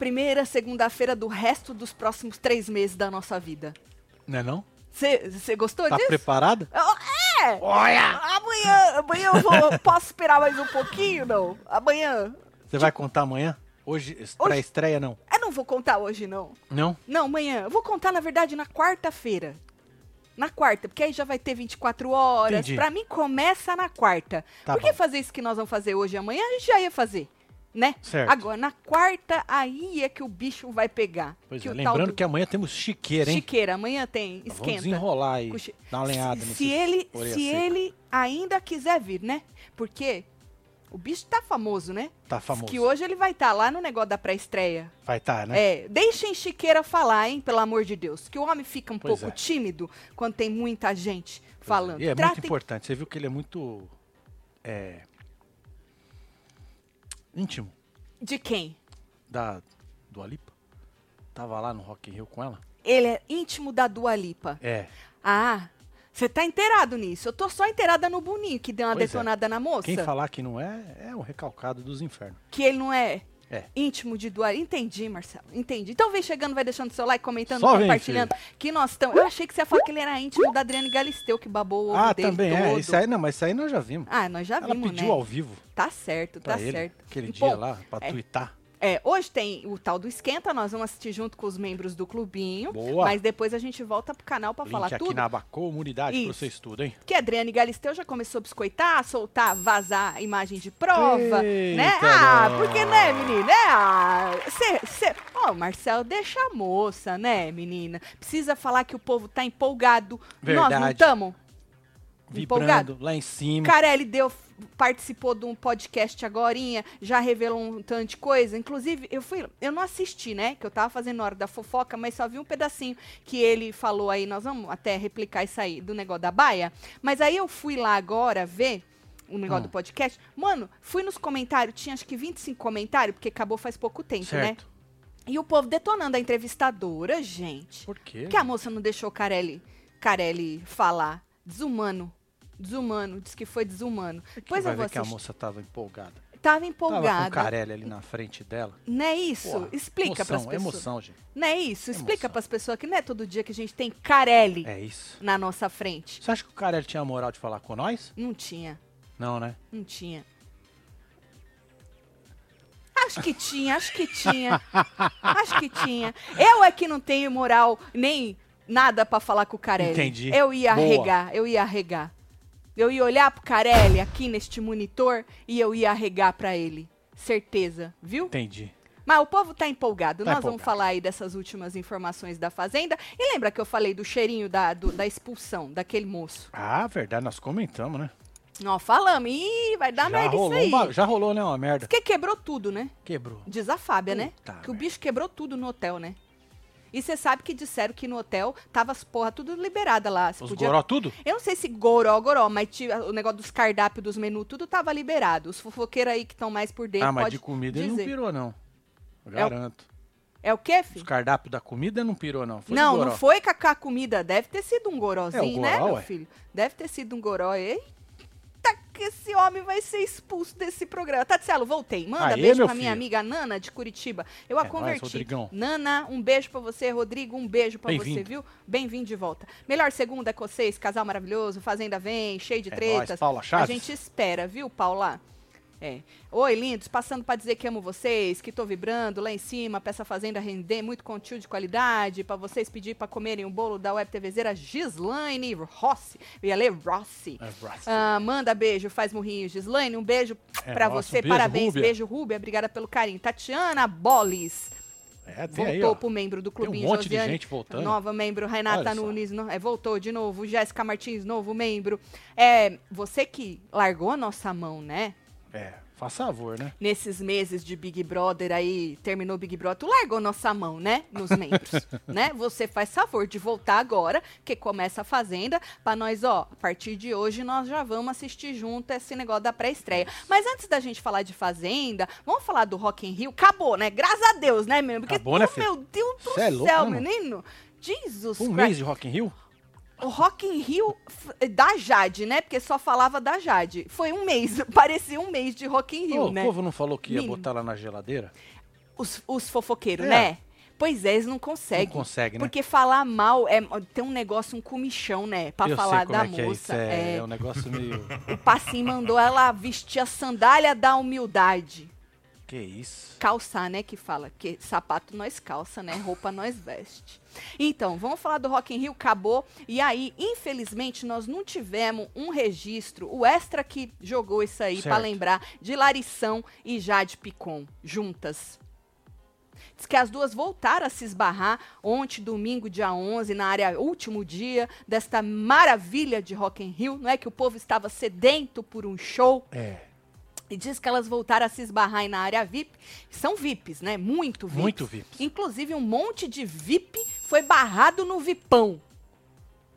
primeira segunda-feira do resto dos próximos três meses da nossa vida. Não é não? Você gostou Tá disso? preparada? É! Olha! Amanhã, amanhã eu vou. Posso esperar mais um pouquinho, não? Amanhã. Você vai contar amanhã? Hoje, pra estreia não. Eu não vou contar hoje, não. Não? Não, amanhã. Eu vou contar, na verdade, na quarta-feira. Na quarta, porque aí já vai ter 24 horas. Entendi. Pra mim, começa na quarta. Tá Por que bom. fazer isso que nós vamos fazer hoje e amanhã? A gente já ia fazer, né? Certo. Agora, na quarta, aí é que o bicho vai pegar. Pois que é, lembrando do- que amanhã temos chiqueira, hein? Chiqueira, amanhã tem, Nós Vamos esquenta. desenrolar aí, dar uma lenhada se, se ele, se seca. ele ainda quiser vir, né? Porque o bicho tá famoso, né? Tá famoso. Que hoje ele vai estar lá no negócio da pré-estreia. Vai estar, né? É, deixem Chiqueira falar, hein, pelo amor de Deus. Que o homem fica um Pois pouco é. tímido quando tem muita gente Pois é. falando. E é muito Tratem- importante. Você viu que ele é muito. É. íntimo De quem? da do Alipa. Tava lá no Rock in Rio com ela. Ele é íntimo da Dua Lipa. É. Ah, você tá inteirado nisso. Eu tô só inteirada no Boninho, que deu uma Pois é. detonada na moça. Quem falar que não é, é o recalcado dos infernos. Que ele não é É. íntimo de Dua Entendi, Marcelo. Entendi. Então vem chegando, vai deixando seu like, comentando, Só vem, compartilhando. que nós estamos. Eu achei que você ia falar que ele era íntimo da Adriane Galisteu, que babou o ovo Ah, dele também todo. é. Isso aí, não, mas isso aí nós já vimos. Ah, nós já ela vimos, pediu né? ao vivo Tá certo, tá ele, certo. aquele dia lá, pra é. twittar. É, hoje tem o tal do Esquenta, nós vamos assistir junto com os membros do clubinho. Boa. Mas depois a gente volta pro canal pra Link falar aqui tudo. na aba comunidade pra Isso. vocês tudo, hein? Que a Adriane Galisteu já começou a biscoitar, soltar, vazar a imagem de prova, Eita, né? Ah, porque, né, menina? É, ah, cê, cê... Ó, Marcel, deixa a moça, né, menina? Precisa falar que o povo tá empolgado. Nós não Verdade. estamos? Vibrando Empolgado? lá em cima. Carelli deu, participou de um podcast agorinha, já revelou um tanto de coisa. Inclusive, eu fui, eu não assisti, né? Que eu tava fazendo hora da fofoca, mas só vi um pedacinho que ele falou aí. Nós vamos até replicar isso aí do negócio da baia. Mas aí eu fui lá agora ver o negócio Hum. do podcast. Mano, fui nos comentários, tinha acho que 25 comentários, porque acabou faz pouco tempo, né? certo. E o povo detonando a entrevistadora, gente. Por quê? Que a moça não deixou o Carelli, Carelli falar. Desumano. Desumano. Diz que foi desumano. Pois vai eu vou ver que a moça tava empolgada. Tava Tava com o empolgada. Carelli ali na frente dela. Não é isso? Porra, Explica pras emoção, pessoas. emoção, gente. Não é isso? Explica Emoção. pras pessoas que não é todo dia que a gente tem Carelli É isso. na nossa frente. Você acha que o Carelli tinha moral de falar com nós? Não tinha. Não, né? Não tinha. Acho que tinha, acho que tinha. acho que tinha. Eu é que não tenho moral nem nada pra falar com o Carelli. Entendi. Eu ia Boa. arregar, eu ia arregar. Eu ia olhar pro Carelli aqui neste monitor e eu ia arregar pra ele. Certeza, viu? Entendi. Mas o povo tá empolgado. Tá Nós vamos empolgado. falar aí dessas últimas informações da Fazenda. E lembra que eu falei do cheirinho da, do- da expulsão daquele moço? Ah, verdade, nós comentamos, né? Ó, falamos. Ih, vai dar já, merda isso rolou aí. um ba- já rolou, né? Uma merda. Porque quebrou tudo, né? Quebrou. Diz a Fábia, né? Puta Que o bicho quebrou tudo no hotel, né? E você sabe que disseram que no hotel tava as porra tudo liberada lá. Você Os podia- goró tudo? Eu não sei se goró, goró, mas o negócio dos cardápios, dos menus, tudo tava liberado. Os fofoqueiros aí que estão mais por dentro ah, mas pode de comida ele não dizer. pirou, não. Eu É o- garanto. É o quê, Os filho? cardápios da comida não pirou, não. Foi não, goró. não foi com a comida. Deve ter sido um gorozinho, É, o né, goró, meu ué. filho? Deve ter sido um goró. Eita, esse homem vai ser expulso desse programa. Tatielo, voltei. Manda Aê, beijo pra minha filho. amiga Nana, de Curitiba. Eu É a converti. Nana, um beijo pra você. Rodrigo, um beijo pra você, viu? Bem-vindo de volta. Melhor segunda com vocês, casal maravilhoso, Fazenda vem, cheio de É tretas. nóis, Paula a gente espera, viu, Paula? É. Oi, lindos, passando pra dizer que amo vocês, que tô vibrando lá em cima essa fazenda render muito conteúdo de qualidade, pra vocês pedir pra comerem o bolo da web TVzeira Gislaine Rossi. Eu ia ler Rossi. É, braço. Ah, manda beijo, faz murrinho, Gislaine. Um beijo É nosso, você, beijo, parabéns. Rúbia. Beijo, Rúbia. Obrigada pelo carinho. Tatiana Bolis. É, Voltou aí, ó. pro membro do Tem um Clubinho monte de Josiane. gente voltando. Nova membro, Renata. Nunes, no- é, voltou de novo. Jéssica Martins, novo membro. É, você que largou a nossa mão, né? É, faz favor, né? Nesses meses de Big Brother aí, terminou Big Brother, tu largou nossa mão, né? Nos membros, né? Você faz favor de voltar agora, que começa a Fazenda, pra nós, ó, a partir de hoje nós já vamos assistir junto esse negócio da pré-estreia. Mas antes da gente falar de Fazenda, vamos falar do Rock in Rio? Acabou, né? Graças a Deus, né, menino? Porque, Acabou, né, filho? meu Deus do Cê é louco, céu, né, menino. Jesus Um Christ. mês de Rock in Rio? O Rock in Rio da Jade, né? Porque só falava da Jade. Foi um mês, parecia um mês de Rock in Rio, Ô, né? O povo não falou que ia Mínimo. botar lá na geladeira? os, os fofoqueiros, É. né? Pois é, eles não conseguem. Não consegue, né? Porque falar mal é tem um negócio, um comichão, né? Pra Eu falar da é é moça. É, É, é um negócio meio. O Passinho mandou ela vestir a sandália da humildade. Que isso? Calçar, né? Que fala que sapato nós calça, né? Roupa nós veste. Então, vamos falar do Rock in Rio, acabou. E aí, infelizmente, nós não tivemos um registro, o Extra que jogou isso aí pra Certo. lembrar, de Larição e Jade Picon, juntas. Diz que as duas voltaram a se esbarrar ontem, domingo, dia 11, na área, último dia desta maravilha de Rock in Rio, não é que o povo estava sedento por um show. É. E diz que elas voltaram a se esbarrar aí na área VIP. São VIPs, né? Muito VIPs. Muito VIPs. Inclusive, um monte de VIP foi barrado no VIPão.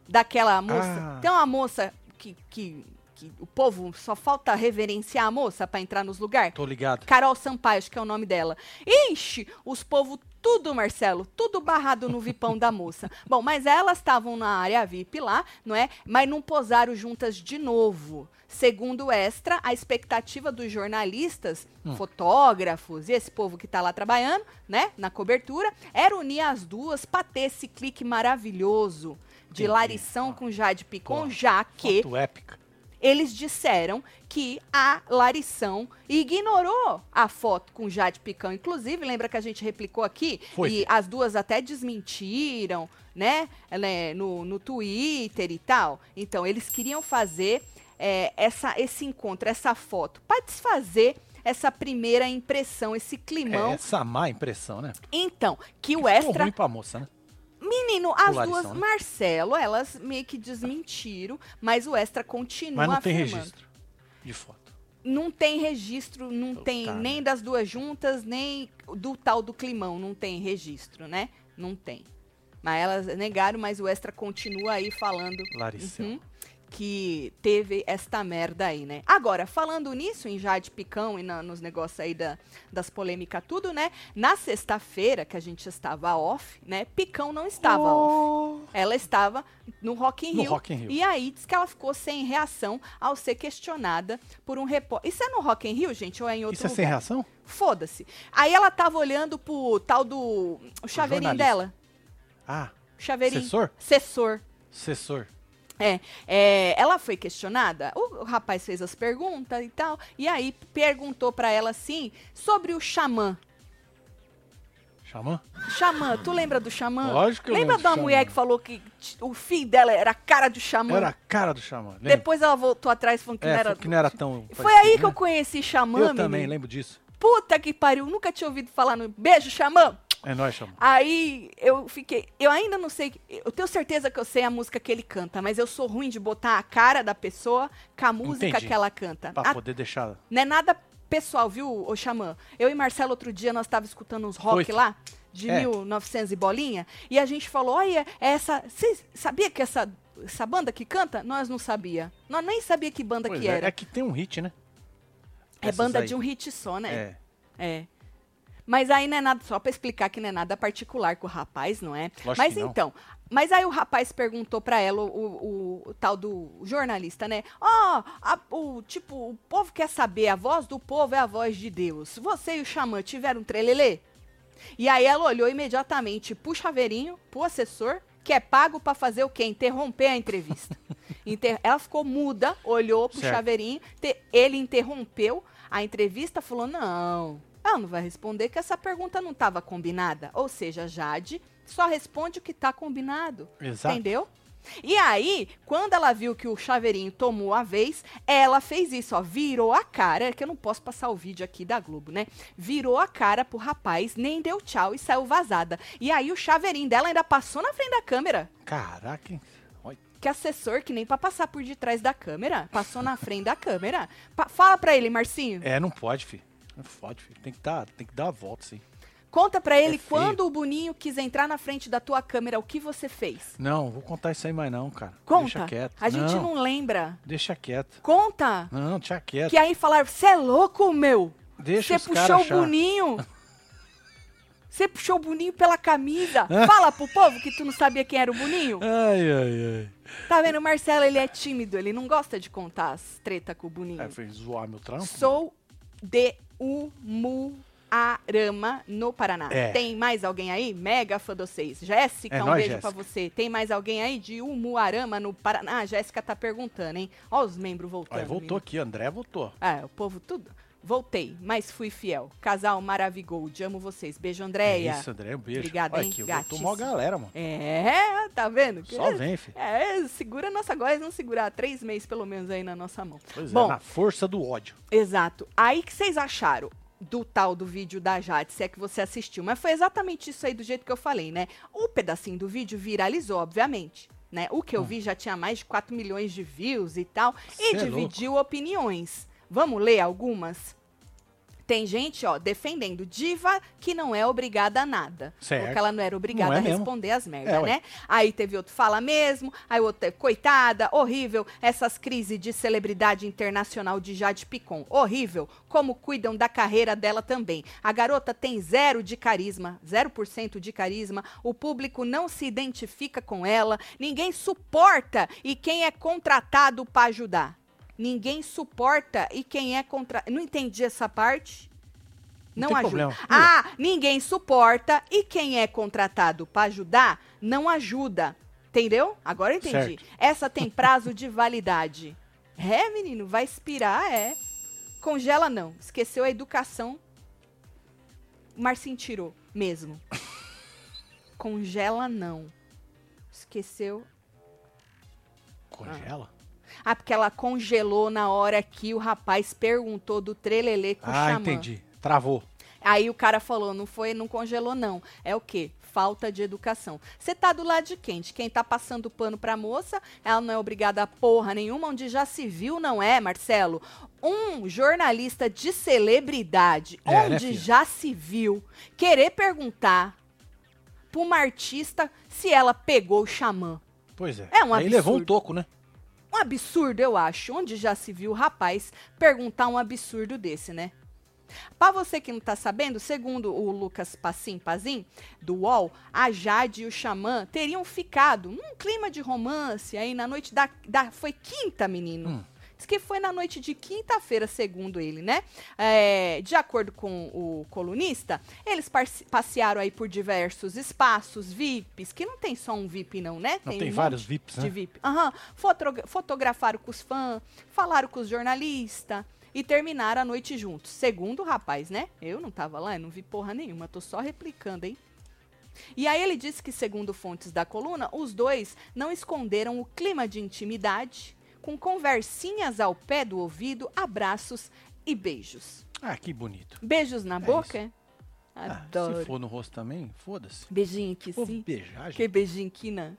Daquela moça. Ah. Tem uma moça que, que, que o povo só falta reverenciar a moça pra entrar nos lugares. Tô ligado. Carol Sampaio, acho que é o nome dela. Ixi, os povos tudo, Marcelo, tudo barrado no vipão da moça. Bom, mas elas estavam na área VIP lá, não é? Mas não posaram juntas de novo. Segundo o Extra, a expectativa dos jornalistas, fotógrafos e esse povo que tá lá trabalhando, né, na cobertura, era unir as duas pra ter esse clique maravilhoso de Entendi. Larição com Jade Picon, Pô, já que Foto épica. Eles disseram que a Larição ignorou a foto com Jade Picão. Inclusive, lembra que a gente replicou aqui? Foi, E as duas até desmentiram, né? né, No, no Twitter e tal. Então, eles queriam fazer é, essa, esse encontro, essa foto, para desfazer essa primeira impressão, esse É, climão. essa má impressão, né? Então, que o Extra ruim pra moça, né? Menino, as duas, né? Marcelo, elas meio que desmentiram, mas o Extra continua Mas não tem afirmando. registro de foto. Não tem registro, não Puta tem nem merda. das duas juntas, nem do tal do climão, não tem registro, né? Não tem. Mas elas negaram, mas o Extra continua aí falando Laricel. Uhum. Que teve esta merda aí, né? Agora, falando nisso, em Jade Picão e na- nos negócios aí da- das polêmicas tudo, né? Na sexta-feira, que a gente estava off, né? Picão não estava off. Ela estava no Rock in No Rio. Rock in Rio. E aí diz que ela ficou sem reação ao ser questionada por um repórter. Isso é no Rock in Rio, gente, ou é em outro Isso é lugar? sem reação? Foda-se. Aí ela tava olhando pro tal do o chaveirinho jornalista. dela. Ah, O chaveirinho. Assessor? Assessor. assessor. É, é, ela foi questionada, o, o rapaz fez as perguntas e tal, e aí perguntou pra ela assim sobre o xamã. Xamã? Xamã, tu lembra do xamã? Lógico que eu Lembra lembro da mulher xamã. que falou que o filho dela era a cara do xamã? Era a cara do xamã. lembra? Depois ela voltou atrás falando que é, não era. que não era tão. Foi parecido, aí que né? eu conheci xamã, Eu menino. também lembro disso. Puta que pariu, nunca tinha ouvido falar no beijo xamã. É nóis, xamã. Aí eu fiquei, eu ainda não sei, eu tenho certeza que eu sei a música que ele canta, mas eu sou ruim de botar a cara da pessoa com a música Entendi. que ela canta. Pra A- poder deixar. não é nada pessoal, viu, ô Xamã? Eu e Marcelo outro dia nós tava escutando uns rock Foi. lá de É. 1900 e bolinha, e a gente falou: "Olha, essa, você sabia que essa essa banda que canta? Nós não sabia. Nós nem sabia que banda Pois que é, era. é que tem um hit, né? É Essas banda aí. de um hit só, né? É. É. Mas aí não é nada, só pra explicar que não é nada particular com o rapaz, não é? Lógico mas não. então, mas aí o rapaz perguntou pra ela, o, o- o tal do jornalista, né? Ó, a- o tipo, o povo quer saber, a voz do povo é a voz de Deus. Você e o xamã tiveram um trelelê? E aí ela olhou imediatamente pro chaveirinho, pro assessor, que é pago pra fazer o quê? Interromper a entrevista. Inter- ela ficou muda, olhou pro Certo. chaveirinho, te- ele interrompeu a entrevista, falou: não, ela não vai responder que essa pergunta não estava combinada. Ou seja, Jade só responde o que está combinado. Exato. Entendeu? E aí, quando ela viu que o chaveirinho tomou a vez, ela fez isso, ó, virou a cara, é que eu não posso passar o vídeo aqui da Globo, né? Virou a cara pro rapaz, nem deu tchau e saiu vazada. E aí o chaveirinho dela ainda passou na frente da câmera. Caraca, Que assessor, que nem pra passar por detrás da câmera, passou na frente da câmera. Pa- fala pra ele, Marcinho. É, não pode, filho. Não pode, filho. Tem que dar, tem que dar a volta, sim. Conta pra ele É quando o Boninho quis entrar na frente da tua câmera, o que você fez. Não, vou contar isso aí mais não, cara. Conta. Deixa quieto. A gente não, não lembra. Deixa quieto. Conta. Não, deixa quieto. Que aí falaram, você é louco, meu. Deixa Você puxou o. Boninho. Você puxou o Boninho pela camisa. Fala pro povo que tu não sabia quem era o Boninho. Ai, ai, ai. Tá vendo? O Marcelo, ele é tímido. Ele não gosta de contar as treta com o Boninho. É, foi zoar meu trampo? Sou de Umuarama, no Paraná. É. Tem mais alguém aí? Mega fã de vocês. Jéssica, É um nóis, beijo Jéssica. pra você. Tem mais alguém aí de Umuarama, no Paraná? Ah, Jéssica tá perguntando, hein? Ó os membros voltando. Voltou menino. aqui, André voltou. É, o povo tudo. Voltei, mas fui fiel. Casal Maravigold, amo vocês. Beijo, Andréia. É Isso, André, um beijo. Obrigada, Olha hein? voltou Gatíssimo. mó galera, mano. É, tá vendo? Só vem, filho. É, segura a nossa goela, não segurar três meses pelo menos aí na nossa mão. Pois Bom, é, na força do ódio. Exato. Aí que vocês acharam do tal do vídeo da Jade, se é que você assistiu. Mas foi exatamente isso aí do jeito que eu falei, né? O pedacinho do vídeo viralizou, obviamente. Né? O que eu vi já tinha mais de 4 milhões de views e tal. Cê e é dividiu opiniões. Vamos ler algumas? Tem gente, ó, defendendo diva que não é obrigada a nada. Certo. Porque ela não era obrigada Não é a mesmo. responder as merdas, É, ué. né? Aí teve outro fala mesmo, aí outro, coitada, horrível, essas crises de celebridade internacional de Jade Picon, horrível, como cuidam da carreira dela também. A garota tem zero de carisma, 0% de carisma, o público não se identifica com ela, ninguém suporta e quem é contratado para ajudar? Ninguém suporta e quem é contra... Não entendi essa parte. Não Não, ajuda. problema. Ah, ninguém suporta e quem é contratado para ajudar não ajuda. Entendeu? Agora eu entendi. Certo. Essa tem prazo de validade. É, menino, vai expirar, é. Congela não. Esqueceu a educação. Marcinho tirou mesmo. Congela não. Esqueceu. Congela? Ah, porque ela congelou na hora que o rapaz perguntou do trelelê com o Ah, xamã. entendi. Travou. Aí o cara falou, não foi, não congelou não. É o quê? Falta de educação. Você tá do lado de quem? De quem tá passando pano pra moça, ela não é obrigada a porra nenhuma, onde já se viu, não é, Marcelo? Um jornalista de celebridade, É, né, onde filha? já se viu, querer perguntar pra uma artista se ela pegou o xamã. Pois é. É um Aí levou um absurdo. toco, né? Um absurdo, eu acho. Onde já se viu o rapaz perguntar um absurdo desse, né? Pra você que não tá sabendo, segundo o Lucas Passim Pazim, do UOL, a Jade e o Xamã teriam ficado num clima de romance aí na noite da. da foi quinta, menino. Hum. Diz que foi na noite de quinta-feira, segundo ele, né? É, de acordo com o colunista, eles passearam aí por diversos espaços, VIPs, que não tem só um VIP, não, né? Não um tem monte vários VIPs, de né? VIP. Aham. Fotogra- fotografaram com os fãs, falaram com os jornalistas e terminaram a noite juntos. Segundo o rapaz, né? Eu não tava lá, eu não vi porra nenhuma, tô só replicando, hein? E aí ele disse que, segundo fontes da coluna, os dois não esconderam o clima de intimidade, com conversinhas ao pé do ouvido, abraços e beijos. Ah, que bonito. Beijos na É boca? é? Ah, Adoro. se for no rosto também, foda-se. Beijinho aqui, Vou sim. beijar, Que gente. beijinho aqui na.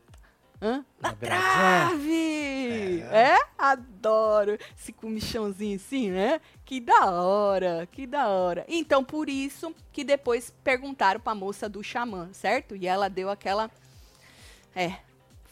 Hã? Na Na trave! É. Adoro esse comichãozinho assim, né? Que da hora, que da hora. Então, por isso que depois perguntaram pra moça do xamã, certo? E ela deu aquela. É.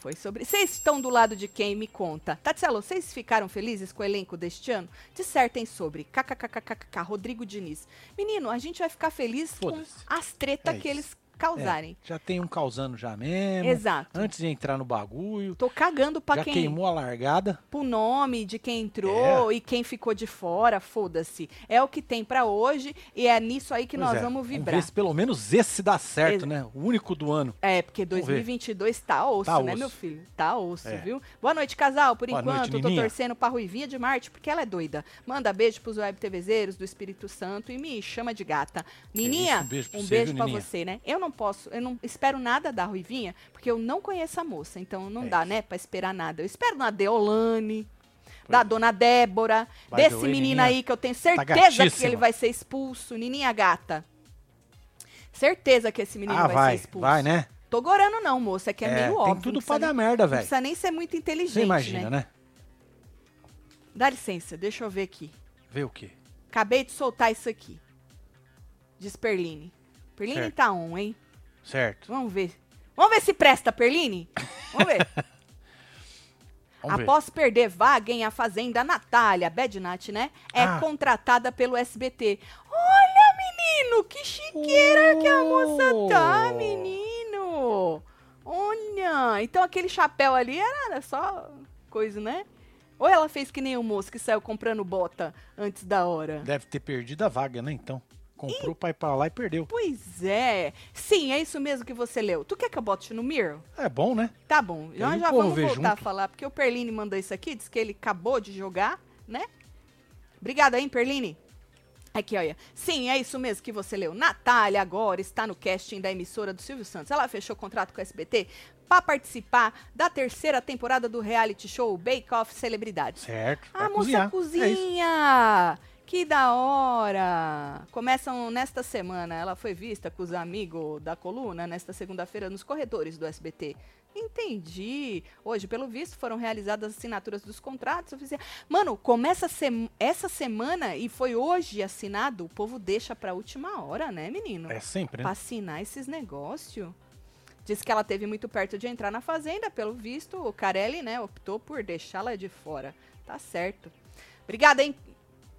Foi sobre. Vocês estão do lado de quem me conta? Tatselo, vocês ficaram felizes com o elenco deste ano? Dissertem sobre. KKKKK, Rodrigo Diniz. Menino, a gente vai ficar feliz com as tretas É que eles causarem. É, já tem um causando já mesmo. Exato. Antes de entrar no bagulho. Tô cagando pra já quem. queimou a largada. Pro nome de quem entrou É. e quem ficou de fora, foda-se. É o que tem pra hoje e é nisso aí que Pois nós é, vamos vibrar. ver se pelo menos esse dá certo, né? O único do ano. É, porque Vamos ver. 2022 tá osso, Tá né, osso. meu filho? Tá osso, É. viu? Boa noite, casal. Por Boa enquanto, noite, tô Nininha. torcendo pra Ruivinha de Marte, porque ela é doida. Manda beijo pros web TVzeiros do Espírito Santo e me chama de gata. Nininha, isso, um beijo pra um você, beijo viu, pra você, né? Eu não posso, eu não espero nada da Ruivinha, porque eu não conheço a moça, então não É dá, isso. né, pra esperar nada. Eu espero na Deolane, Pois da é. dona Débora, the desse menino aí que eu tenho certeza que gatíssima. ele vai ser expulso. Nininha gata. Certeza que esse menino ah, vai, vai. ser expulso. Vai, né? Tô gorando não, moça, é que é, É, meio tem óbvio. tudo não pra dar nem- merda, Não velho. precisa nem ser muito inteligente, Você imagina, né? né? Dá licença, deixa eu ver aqui. Ver o quê? Acabei de soltar isso aqui. Diz Perline. Perline Certo. tá on, hein? Certo. Vamos ver. Vamos ver se presta, Perline? Vamos ver. Vamos ver. Após perder vaga em A Fazenda, Natália, Bednat, né? É Ah. contratada pelo SBT. Olha, menino, que chiqueira que a moça tá, Oh. menino. Olha, então aquele chapéu ali era só coisa, né? Ou ela fez que nem o moço que saiu comprando bota antes da hora. Deve ter perdido a vaga, né? Então. Comprou pra ir pra lá e perdeu. Pois é. Sim, é isso mesmo que você leu. Tu quer que eu bote no Mirror? É bom, né? Tá bom. Nós o já vamos voltar a junto. falar, porque o Perline mandou isso aqui, disse que ele acabou de jogar, né? Obrigada, hein, Perline? Aqui, olha. Sim, é isso mesmo que você leu. Natália agora está no casting da emissora do Silvio Santos. Ela fechou contrato com a SBT para participar da terceira temporada do reality show Bake Off Celebridades. Certo. A vai moça cozinhar. É cozinha! Que da hora! Começam nesta semana. Ela foi vista com os amigos da coluna nesta segunda-feira nos corredores do SBT. Entendi. Hoje, pelo visto, foram realizadas as assinaturas dos contratos oficiais. Mano, começa sem- essa semana e foi hoje assinado. O povo deixa pra última hora, né, menino? É sempre, Pra né? assinar esses negócios. Diz que ela teve muito perto de entrar na fazenda, pelo visto, o Carelli, né, optou por deixá-la de fora. Tá certo. Obrigada, hein,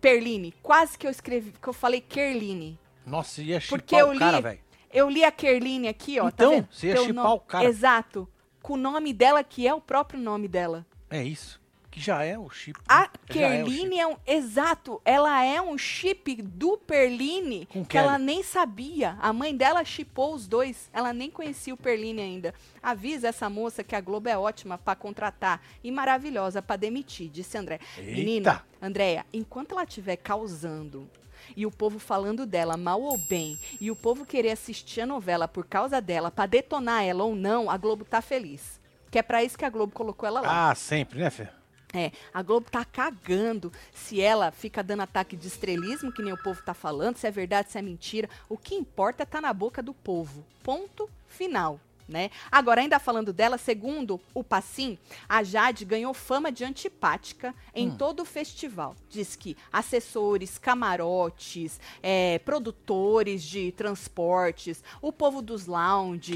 Perline. Quase que eu escrevi, que eu falei Kerline. Nossa, ia chipar Porque eu o cara, velho. Eu li a Kerline aqui, ó. tá Então, vendo? você ia Teu chipar nome- o cara. Exato. Com o nome dela, que é o próprio nome dela. É isso. Que já é o chip. A né? É chip. Kerline é um. Exato, ela é um chip do Perline Com que ela Kelly. nem sabia. A mãe dela chipou os dois. Ela nem conhecia o Perline ainda. Avisa essa moça que a Globo é ótima pra contratar e maravilhosa pra demitir, disse André. Eita. Menina, Andréia, enquanto ela estiver causando e o povo falando dela mal ou bem, e o povo querer assistir a novela por causa dela, pra detonar ela ou não, a Globo tá feliz. Que é pra isso que a Globo colocou ela lá. Ah, sempre, né, Fê? É, a Globo tá cagando se ela fica dando ataque de estrelismo, que nem o povo tá falando, se é verdade, se é mentira. O que importa tá na boca do povo. Ponto final. Né? Agora, ainda falando dela, segundo o Passim, a Jade ganhou fama de antipática em Hum. todo o festival. Diz que assessores, camarotes, é, produtores de transportes, o povo dos lounge,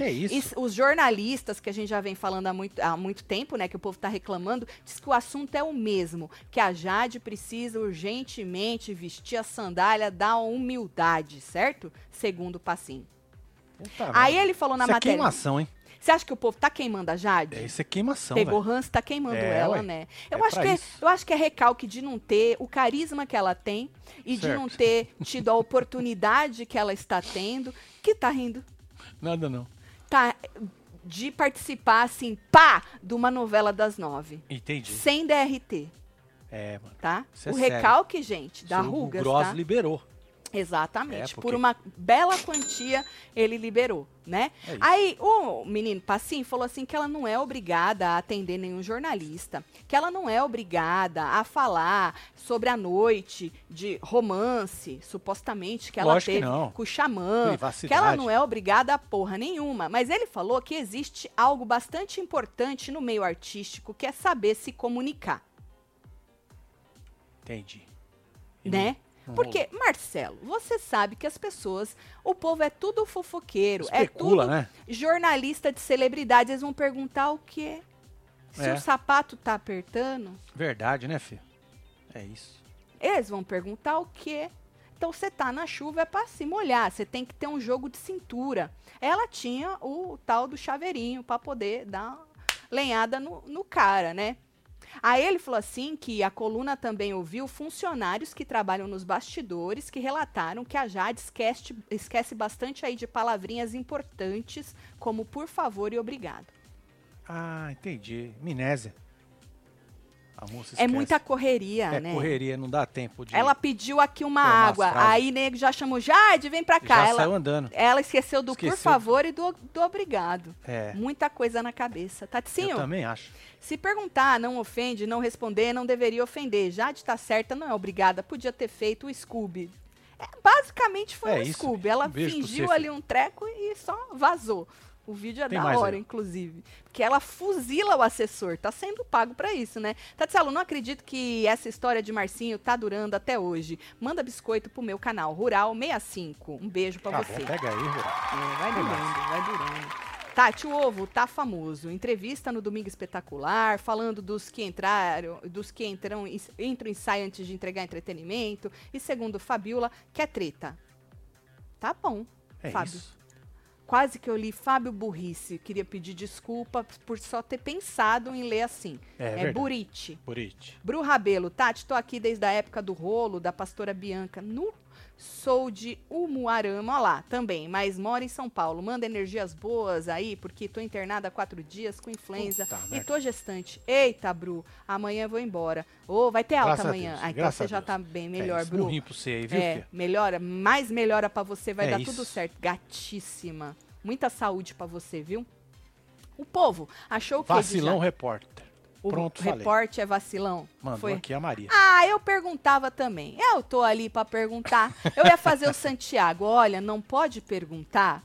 os jornalistas, que a gente já vem falando há muito, há muito tempo, né? Que o povo tá reclamando, diz que o assunto é o mesmo. Que a Jade precisa urgentemente vestir a sandália da humildade, certo? Segundo o Passim. Puta Aí ele falou na Isso é matéria. queimação, hein? Você acha que o povo tá queimando a Jade? É, isso é queimação, Pegou velho. ranço, tá queimando É, ela, ué. né? Eu, É acho que é, eu acho que é recalque de não ter o carisma que ela tem e de Certo. não ter tido a oportunidade que ela está tendo. Que tá rindo? Nada não. Tá. De participar, assim, pá, de uma novela das nove. Entendi. Sem DRT, É, mano. tá? Isso é o sério. recalque, gente, da rugas, O Gross tá? liberou. Exatamente. É, porque- Por uma bela quantia, ele liberou, né? É. Aí, o menino Passim falou assim que ela não é obrigada a atender nenhum jornalista, que ela não é obrigada a falar sobre a noite de romance, supostamente, que ela Lógico que teve não. com o xamã, que ela não é obrigada a porra nenhuma. Mas ele falou que existe algo bastante importante no meio artístico, que é saber se comunicar, Entendi. né? Não Porque, Marcelo, você sabe que as pessoas, o povo é tudo fofoqueiro, é Especula, tudo né? jornalista de celebridade, eles vão perguntar o quê? Se É. o sapato tá apertando, Verdade, né, Fê? É isso. eles vão perguntar o quê? Então você tá na chuva é pra se molhar, você tem que ter um jogo de cintura. Ela tinha o tal do chaveirinho pra poder dar uma lenhada no, no cara, né? Aí ele falou assim que a coluna também ouviu funcionários que trabalham nos bastidores que relataram que a Jade esquece, esquece bastante aí de palavrinhas importantes como por favor e obrigado. Ah, entendi. Minésia. É muita correria, É né? correria, não dá tempo de. Ela pediu aqui uma água, aí nego já chamou Jade, vem pra cá. Já Ela, saiu andando. ela esqueceu do por Esqueceu. favor e do, do obrigado. É. Muita coisa na cabeça. Eu Taticinho, também acho. se perguntar, não ofende, não responder, não deveria ofender. Jade tá certa, não é obrigada. Podia ter feito o Scooby. É, basicamente foi É um isso. Scooby. Ela Um fingiu ali um treco e só vazou. O vídeo é Tem da hora, aí. inclusive. Porque ela fuzila o assessor. Tá sendo pago pra isso, né? Tatselo, não acredito que essa história de Marcinho tá durando até hoje. Manda biscoito pro meu canal, Rural 65. Um beijo pra Tá você. bom, pega aí, Rural. É, vai Tem durando, vai durando. Tati, o ovo tá famoso. Entrevista no Domingo Espetacular, falando dos que entraram, dos que entram, entram em ensaio antes de entregar entretenimento. E segundo Fabiola, quer treta. Tá bom, É Fábio. isso. Quase que eu li Fábio Burrice. Queria pedir desculpa por só ter pensado em ler assim. É, É, verdade. Burite. Burite. Bru Rabelo, Tati, tô aqui desde a época do rolo da pastora Bianca. Nu, Sou de Umuarama, ó lá, também, mas moro em São Paulo. Manda energias boas aí, porque tô internada há quatro dias com influenza Puta e tô gestante. Eita, Bru, amanhã eu vou embora. Ô, vai ter alta Graças amanhã. Ah, então você já tá bem melhor, é, Bru. pra você aí, viu, É, melhora, mais melhora pra você, vai É dar isso. tudo certo. Gatíssima. Muita saúde pra você, viu? O povo achou o quê? Vacilão Djalma? repórter. O Pronto, reporte é vacilão? Mandou Foi. aqui a Maria. Ah, eu perguntava também. Eu tô ali pra perguntar. Eu ia fazer o Santiago. Olha, não pode perguntar.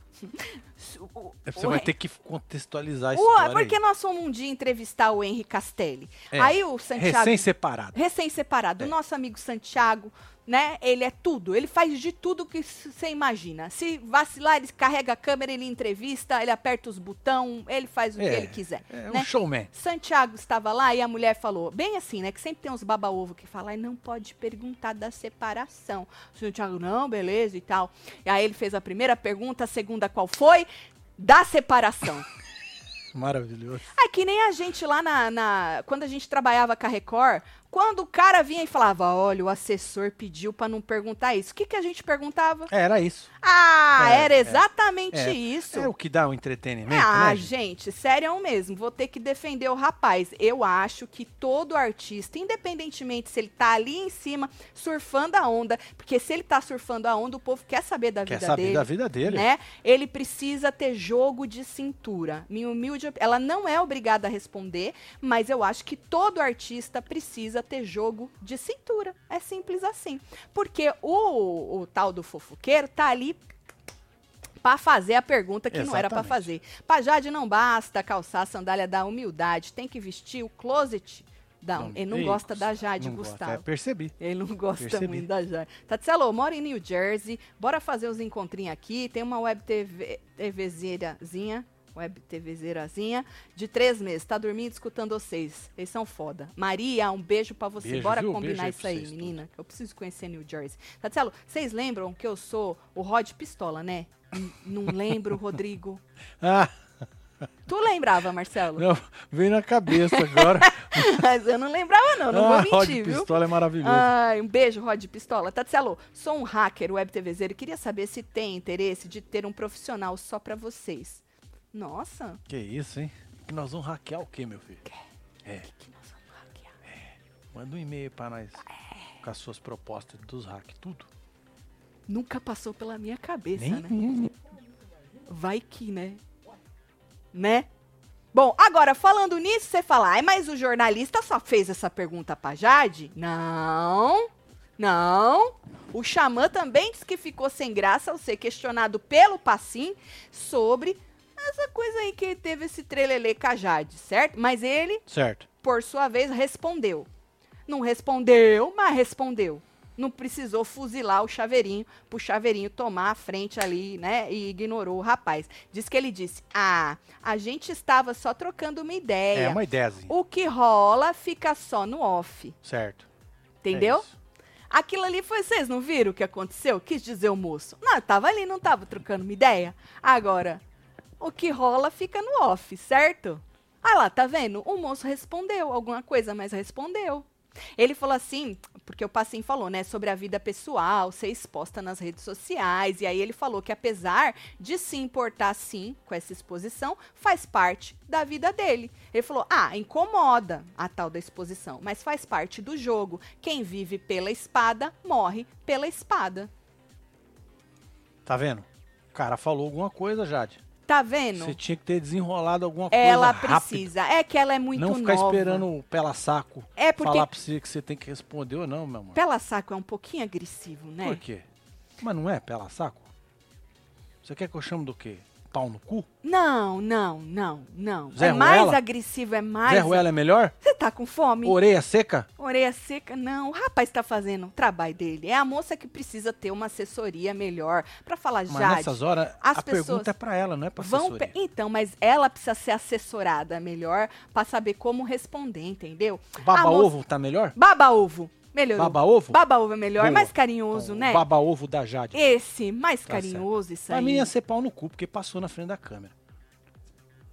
O- É, Você o- vai ter que contextualizar a o- história porque aí. nós fomos um dia entrevistar o Henri Castelli. É, Aí o Santiago. Recém-separado. recém-separado. É. O nosso amigo Santiago, né? Ele é tudo. Ele faz de tudo que você imagina. Se vacilar, ele carrega a câmera, ele entrevista, ele aperta os botões, ele faz o que É, ele quiser. É né? um showman. Santiago estava lá e a mulher falou, bem assim, né? Que sempre tem uns baba-ovo que falam, "Ai, não pode perguntar da separação. O Santiago, não, beleza e tal. E aí ele fez a primeira pergunta, a segunda qual foi? Da separação. Maravilhoso. É que nem a gente lá na, na- Quando a gente trabalhava com a Record, quando o cara vinha e falava, olha, o assessor pediu pra não perguntar isso. O que, que a gente perguntava? É, Era isso. Ah, É, era é, exatamente é. isso. É o que dá o entretenimento, Ah, né, gente? sério mesmo, vou ter que defender o rapaz. Eu acho que todo artista, independentemente se ele tá ali em cima surfando a onda, porque se ele tá surfando a onda, o povo quer saber da Quer vida saber dele. da vida dele. Né? Ele precisa ter jogo de cintura. Minha humilde, ela não é obrigada a responder, mas eu acho que todo artista precisa ter jogo de cintura. É simples assim. Porque o, o tal do fofoqueiro tá ali pra fazer a pergunta que não era pra fazer. Exatamente. Pra Jade não basta calçar a sandália da humildade, tem que vestir o closet Não, Ele não gosta da Jade, não gosta, Gustavo. É, percebi. Ele não gosta Percebi. muito da Jade. Tatselo, mora em New Jersey. Bora fazer os encontrinhos aqui. Tem uma web TV, TVzerazinha. Web TVzerazinha. De três meses. Tá dormindo escutando vocês. Eles são foda. Maria, um beijo pra você. Beijo, Bora viu? combinar Beijo aí isso aí, vocês menina. Eu preciso conhecer New Jersey. Tatselo, vocês lembram que eu sou o Rod Pistola, né? Não lembro, Rodrigo. Ah, Tu lembrava, Marcelo? não, veio na cabeça agora. Mas eu não lembrava, não. Não ah, vou Rod mentir, viu? Pistola é maravilhoso. Ai, um beijo, Rod Pistola. Tatselo, sou um hacker web TVzeiro e queria saber se tem interesse de ter um profissional só pra vocês. Nossa, Que isso, hein? Que nós vamos hackear o quê, meu filho? É, que nós vamos hackear. manda um e-mail pra nós com as suas propostas dos hacks, tudo. Nunca passou pela minha cabeça, Nem, né? Vai que, né? Né? Bom, agora, falando nisso, você fala, ai, mas o jornalista só fez essa pergunta pra Jade? Não, não. O Xamã também disse que ficou sem graça ao ser questionado pelo Passim sobre essa coisa aí que teve esse trelelê com a Jade, certo? Mas ele Certo. por sua vez, respondeu. Não respondeu, mas respondeu. Não precisou fuzilar o chaveirinho pro chaveirinho tomar a frente ali, né? E ignorou o rapaz. Diz que ele disse: Ah, a gente estava só trocando uma ideia. É uma ideiazinha. O que rola fica só no off. Certo. Entendeu? É. Aquilo ali foi, vocês não viram o que aconteceu? Quis dizer o moço. Não, eu tava ali, não tava trocando uma ideia. Agora, o que rola fica no off, certo? Ah lá, tá vendo? O moço respondeu alguma coisa, mas respondeu. Ele falou assim, porque o Passim falou, né, sobre a vida pessoal, ser exposta nas redes sociais, e aí ele falou que apesar de se importar sim com essa exposição, faz parte da vida dele. Ele falou: "Ah, incomoda a tal da exposição, mas faz parte do jogo. Quem vive pela espada morre pela espada." Tá vendo? O cara falou alguma coisa, Jade. Tá vendo? Você tinha que ter desenrolado alguma coisa Ela precisa. É que ela é muito Não ficar nova. esperando o pela saco É porque falar pra você que você tem que responder ou não, meu amor. pela saco é um pouquinho agressivo, né? Por quê? Mas não é pela saco? Você quer que eu chame do quê? Pau no cu? Não, não, não, não. Zé é mais Ruela? agressivo, é mais. Zé Ruela é melhor? Você tá com fome? Orelha seca? Orelha seca? Não, o rapaz tá fazendo o trabalho dele. É a moça que precisa ter uma assessoria melhor pra falar, Mas Jade. nessas horas, as a pessoas pergunta é pra ela, não é pra Vão assessoria. Então, mas ela precisa ser assessorada melhor pra saber como responder, entendeu? A moça- Baba-ovo tá melhor? Baba-ovo. Melhorou. Baba-ovo? Baba-ovo é melhor, Boa. mais carinhoso, né? Baba-ovo da Jade. Esse, mais Tá carinhoso, isso Pra aí. mim ia ser pau no cu, porque passou na frente da câmera.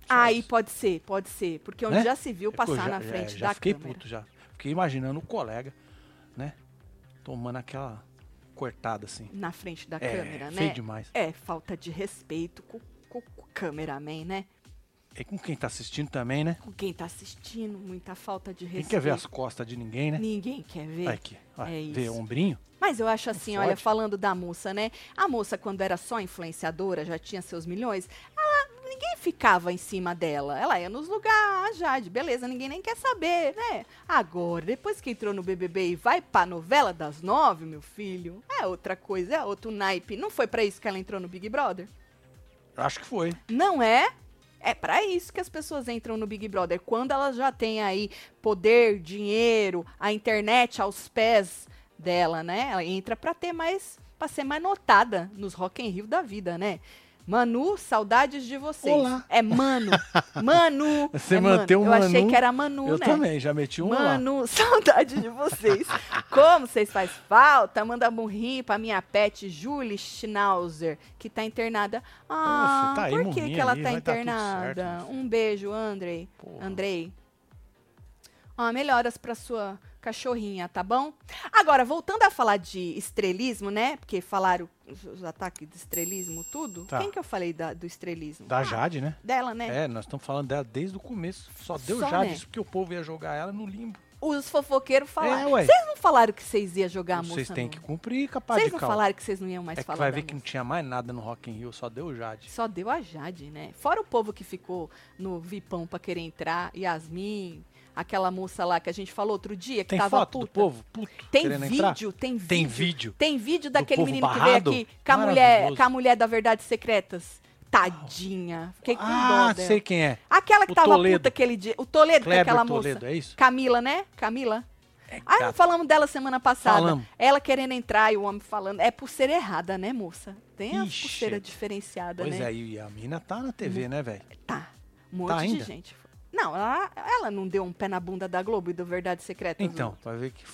Só Aí isso. pode ser, pode ser. Porque onde Né? já se viu É passar já- na frente é, já da fiquei câmera. puto já. Fiquei imaginando o colega, né? Tomando aquela cortada assim. na frente da É, câmera, feio né? demais. É falta de respeito com o cameraman, né? E com quem tá assistindo também, né? Com quem tá assistindo, muita falta de Quem respeito. quer ver as costas de ninguém, né? Ninguém quer ver. Aqui, ó, É vê isso. o ombrinho. Mas eu acho assim, olha, falando da moça, né? A moça, quando era só influenciadora, já tinha seus milhões, ela, ninguém ficava em cima dela. Ela ia nos lugares, Jade, beleza, ninguém nem quer saber, né? Agora, depois que entrou no BBB e vai pra novela das nove, meu filho, é outra coisa, é outro naipe. Não foi pra isso que ela entrou no Big Brother? Acho que foi. Não é? É pra isso que as pessoas entram no Big Brother. Quando elas já têm aí poder, dinheiro, a internet aos pés dela, né? Ela entra pra ter mais, para ser mais notada nos Rock in Rio da vida, né? Manu, saudades de vocês. Olá. É Mano. Manu. Você é manteu Mano. Eu achei Manu. que era Manu, eu né? também, já meti um lá. Mano, saudade de vocês. Como vocês faz falta? Manda burrinho pra minha pet Julie Schnauzer, que tá internada. Ah, tá aí, por que, que ela aí, tá tudo internada? certo, meu filho. um beijo, Andrei. Porra. Andrei. Ah, melhoras pra sua cachorrinha, tá bom? Agora, voltando a falar de estrelismo, né? Porque falaram os, os ataques de estrelismo, tudo. Tá. Quem que eu falei da- do estrelismo? Da Ah, Jade, né? Dela, né? É, nós estamos falando dela desde o começo. Só deu Só, Jade né? isso porque o povo ia jogar ela no limbo. Os fofoqueiros falaram. É. Vocês não falaram que vocês iam jogar a moça Vocês têm que cumprir, capaz Vocês de não falaram que vocês não iam mais É que falar vai da ver que não tinha mais nada no Rock in Rio, só deu Jade. Só deu a Jade, né? Fora o povo que ficou no Vipão pra querer entrar, Yasmin, aquela moça lá que a gente falou outro dia, que Tem tava foto puta. do povo? Puto, Tem vídeo, entrar? tem vídeo. Tem vídeo. Tem vídeo daquele menino que barrado? veio aqui com a mulher, com a mulher da Verdades Secretas. Tadinha. Fiquei com dó Ah, dela. sei quem é. Aquela que O tava Toledo. puta aquele dia. O Toledo, que é Kleber aquela Toledo, moça. é isso? Camila, né? Camila. Ah, gata. falamos dela semana passada. Falamos. Ela querendo entrar e o homem falando. É pulseira errada, né, moça? Tem a pulseira diferenciada, Pois né? é, e a mina tá na TV, né, velho? Tá. Um monte Tá de gente. Não, ela, ela não deu um pé na bunda da Globo e do Verdade Secreta. Então, vai ver que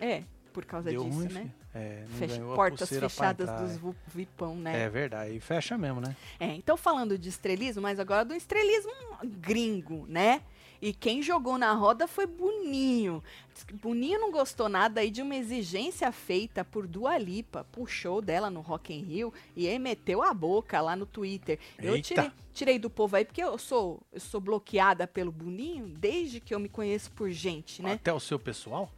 É, por causa deu disso, ruim, né? É, não Fecha- portas fechadas dos vu- vipão, é. né? É verdade, e fecha mesmo, né? É, então falando de estrelismo, mas agora do estrelismo gringo, né? E quem jogou na roda foi Boninho. Boninho não gostou nada aí de uma exigência feita por Dua Lipa, show dela no Rock in Rio, e aí meteu a boca lá no Twitter. Eu Eita. tirei, tirei do povo aí, porque eu sou, eu sou bloqueada pelo Boninho desde que eu me conheço por gente, né? Até o seu pessoal?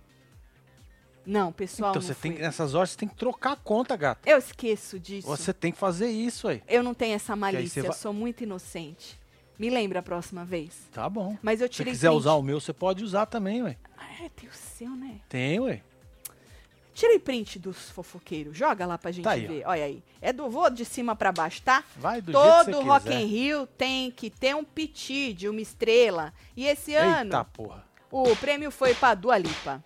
Não, pessoal, então você tem, nessas horas você tem que trocar a conta, gato. Eu esqueço disso. Você tem que fazer isso aí. Eu não tenho essa malícia, eu vai- sou muito inocente. Me lembra a próxima vez. Tá bom. Mas eu Se tirei quiser print. usar o meu, você pode usar também, ué. Ah, é, tem o seu, né? Tem, ué. Tirei print dos fofoqueiros. Joga lá pra gente Tá aí, ó. ver. Olha aí. É do vou de cima pra baixo, tá? Vai do jeito que Todo Rock quiser. in Rio tem que ter um piti de uma estrela. E esse ano, Eita porra. o prêmio foi pra Dua Lipa.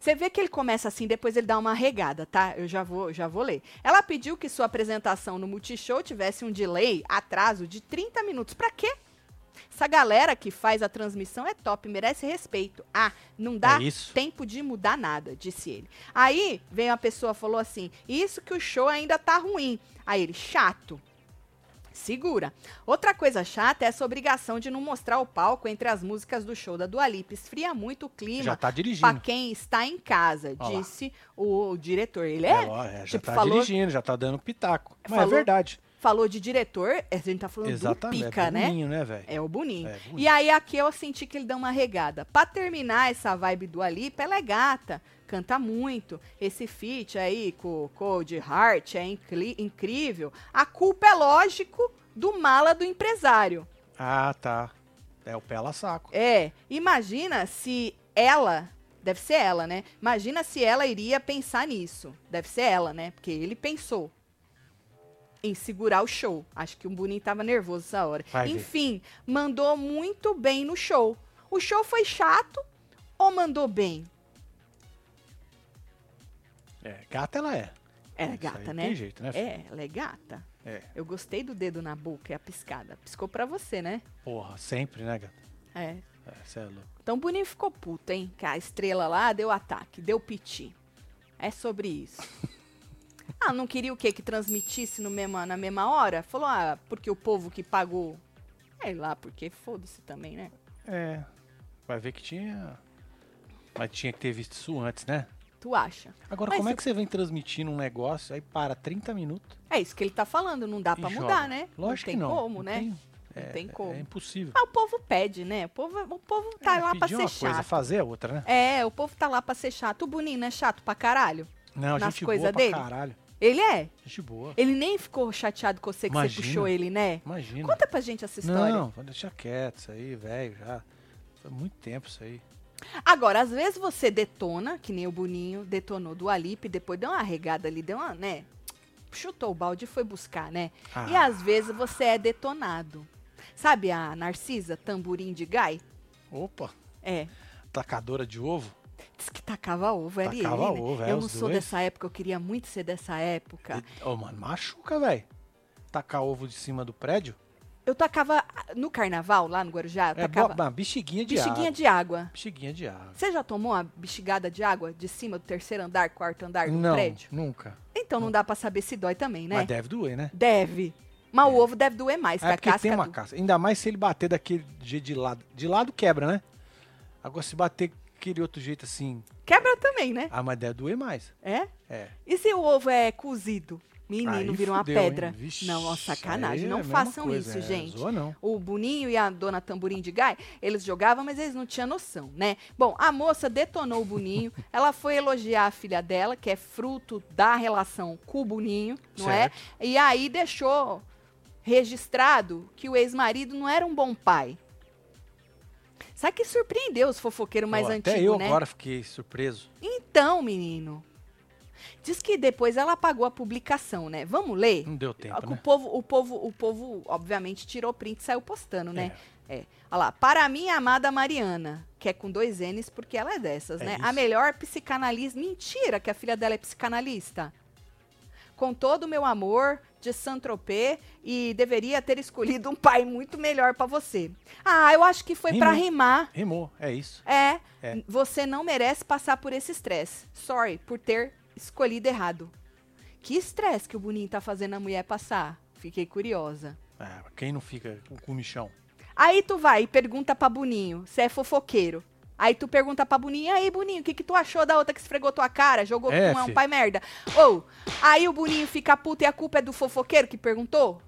Você vê que ele começa assim, depois ele dá uma regada, tá? Eu já vou, já vou ler. Ela pediu que sua apresentação no Multishow tivesse um delay, atraso de 30 minutos. Pra quê? Essa galera que faz a transmissão é top, merece respeito. Ah, não dá É tempo de mudar nada, disse ele. Aí veio a pessoa falou assim: Isso que o show ainda tá ruim. Aí ele, chato. Segura. Outra coisa chata é essa obrigação de não mostrar o palco entre as músicas do show da Dua Lipa. Esfria muito o clima Já tá pra dirigindo. quem está em casa, disse o, diretor. Ele É, é, é, já tipo, tá falou- dirigindo, já tá dando pitaco. Mas Falou- é verdade. Falou de diretor, a gente tá falando Exatamente. do pica, é né? boninho, né, velho? É o Boninho. É, Boninho. E aí aqui eu senti que ele deu uma regada. Pra terminar essa vibe do Alipa, ela é gata, canta muito. Esse feat aí com o Cold Heart é incrível. A culpa é lógico do mala do empresário. Ah, tá. É o pela saco. É, imagina se ela, deve ser ela, né? Imagina se ela iria pensar nisso. Deve ser ela, né? Porque ele pensou em segurar o show. Acho que o Boninho tava nervoso essa hora. Vai ver. Enfim, mandou muito bem no show. O show foi chato ou mandou bem? É, gata ela é. É gata, não né? Tem jeito, né? filho? É, ela é gata. É. Eu gostei do dedo na boca e a piscada. Piscou pra você, né? Porra, sempre, né, gata? É. É, cê é louco. Então o Boninho ficou puto, hein? Que a estrela lá deu ataque, deu piti. É sobre isso. ah, não queria o quê? Que transmitisse no mesma, na mesma hora? Falou, ah, porque o povo que pagou. Sei lá, porque foda-se também, né? É. Vai ver que tinha. Mas tinha que ter visto isso antes, né? Tu acha? Agora, Mas como é que você vem transmitindo um negócio, aí para 30 minutos É isso que ele tá falando, não dá pra joga? mudar, né? Lógico não tem que não. como, não né? Tem, não é, tem como. É impossível. Ah, o povo pede, né? O povo, o povo tá É, lá pra ser uma coisa, chato. fazer é outra, né? É, o povo tá lá pra ser chato. O Boninho não é chato pra caralho? Não, nas gente coisa boa pra dele? caralho. Ele é. Gente boa. Ele nem ficou chateado com você que Imagina. você puxou ele, né? Imagina. Conta pra gente essa história. Não, vou deixar quieto isso aí, velho, já. Foi muito tempo isso aí. Agora, às vezes você detona, que nem o Boninho detonou do Alipe, depois deu uma regada ali, deu uma, né? Chutou o balde e foi buscar, né? E Ah. às vezes você é detonado. Sabe a Narcisa, tamborim de gai? Opa, É. tacadora de ovo? Diz que tacava ovo, era Tacava ele, né? ovo, é, Eu não sou dois. dessa época, eu queria muito ser dessa época. Ô, mano, machuca, velho. Tacar ovo de cima do prédio? Eu tacava no carnaval, lá no Guarujá, eu É tacava uma bexiguinha de bexiguinha água. de água. Bexiguinha de água. Você já tomou uma bexigada de água de cima do terceiro andar, quarto andar do Não, prédio? nunca. Então não dá pra saber se dói também, né? Mas deve doer, né? Deve. Mas o ovo deve doer mais, que É a porque casca tem uma do- casca. Ainda mais se ele bater daquele jeito de lado. De lado quebra, né? Agora se bater aquele outro jeito assim, Quebra também, né? ah, mas deve doer mais. É? É. E se o ovo é cozido? Menino, Aí vira uma fudeu, pedra. Vixe, não, ó, sacanagem. é Não mesma façam coisa, isso, é, gente. não. O Boninho e a dona Tamborim de Gai, eles jogavam, mas eles não tinham noção, né? Bom, a moça detonou o Boninho, ela foi elogiar a filha dela, que é fruto da relação com o Boninho, não Certo. é? E aí deixou registrado que o ex-marido não era um bom pai. Sabe que surpreendeu os fofoqueiros mais Ó, antigos, Até eu né? agora fiquei surpreso. Então, menino. Diz que depois ela apagou a publicação, né? Vamos ler? Não deu tempo, o né? povo, o povo, o povo, obviamente, tirou print e saiu postando, né? É. Olha lá, para a minha amada Mariana, que é com dois N's, porque ela é dessas, É né? isso. A melhor psicanalista. Mentira que a filha dela é psicanalista. Com todo o meu amor de Saint-Tropez e deveria ter escolhido um pai muito melhor pra você. Ah, eu acho que foi Rimou. rimar. Rimou, é isso. É, É. você não merece passar por esse estresse. Sorry por ter escolhido errado. Que estresse que o Boninho tá fazendo a mulher passar? Fiquei curiosa. É, quem não fica com o comichão? Aí tu vai e pergunta pra Boninho, você é fofoqueiro. Aí tu pergunta pra Boninho, aí Boninho, o que, que tu achou da outra que esfregou tua cara, jogou É, com um pai merda? Ou, aí o Boninho fica puto e a culpa é do fofoqueiro que perguntou?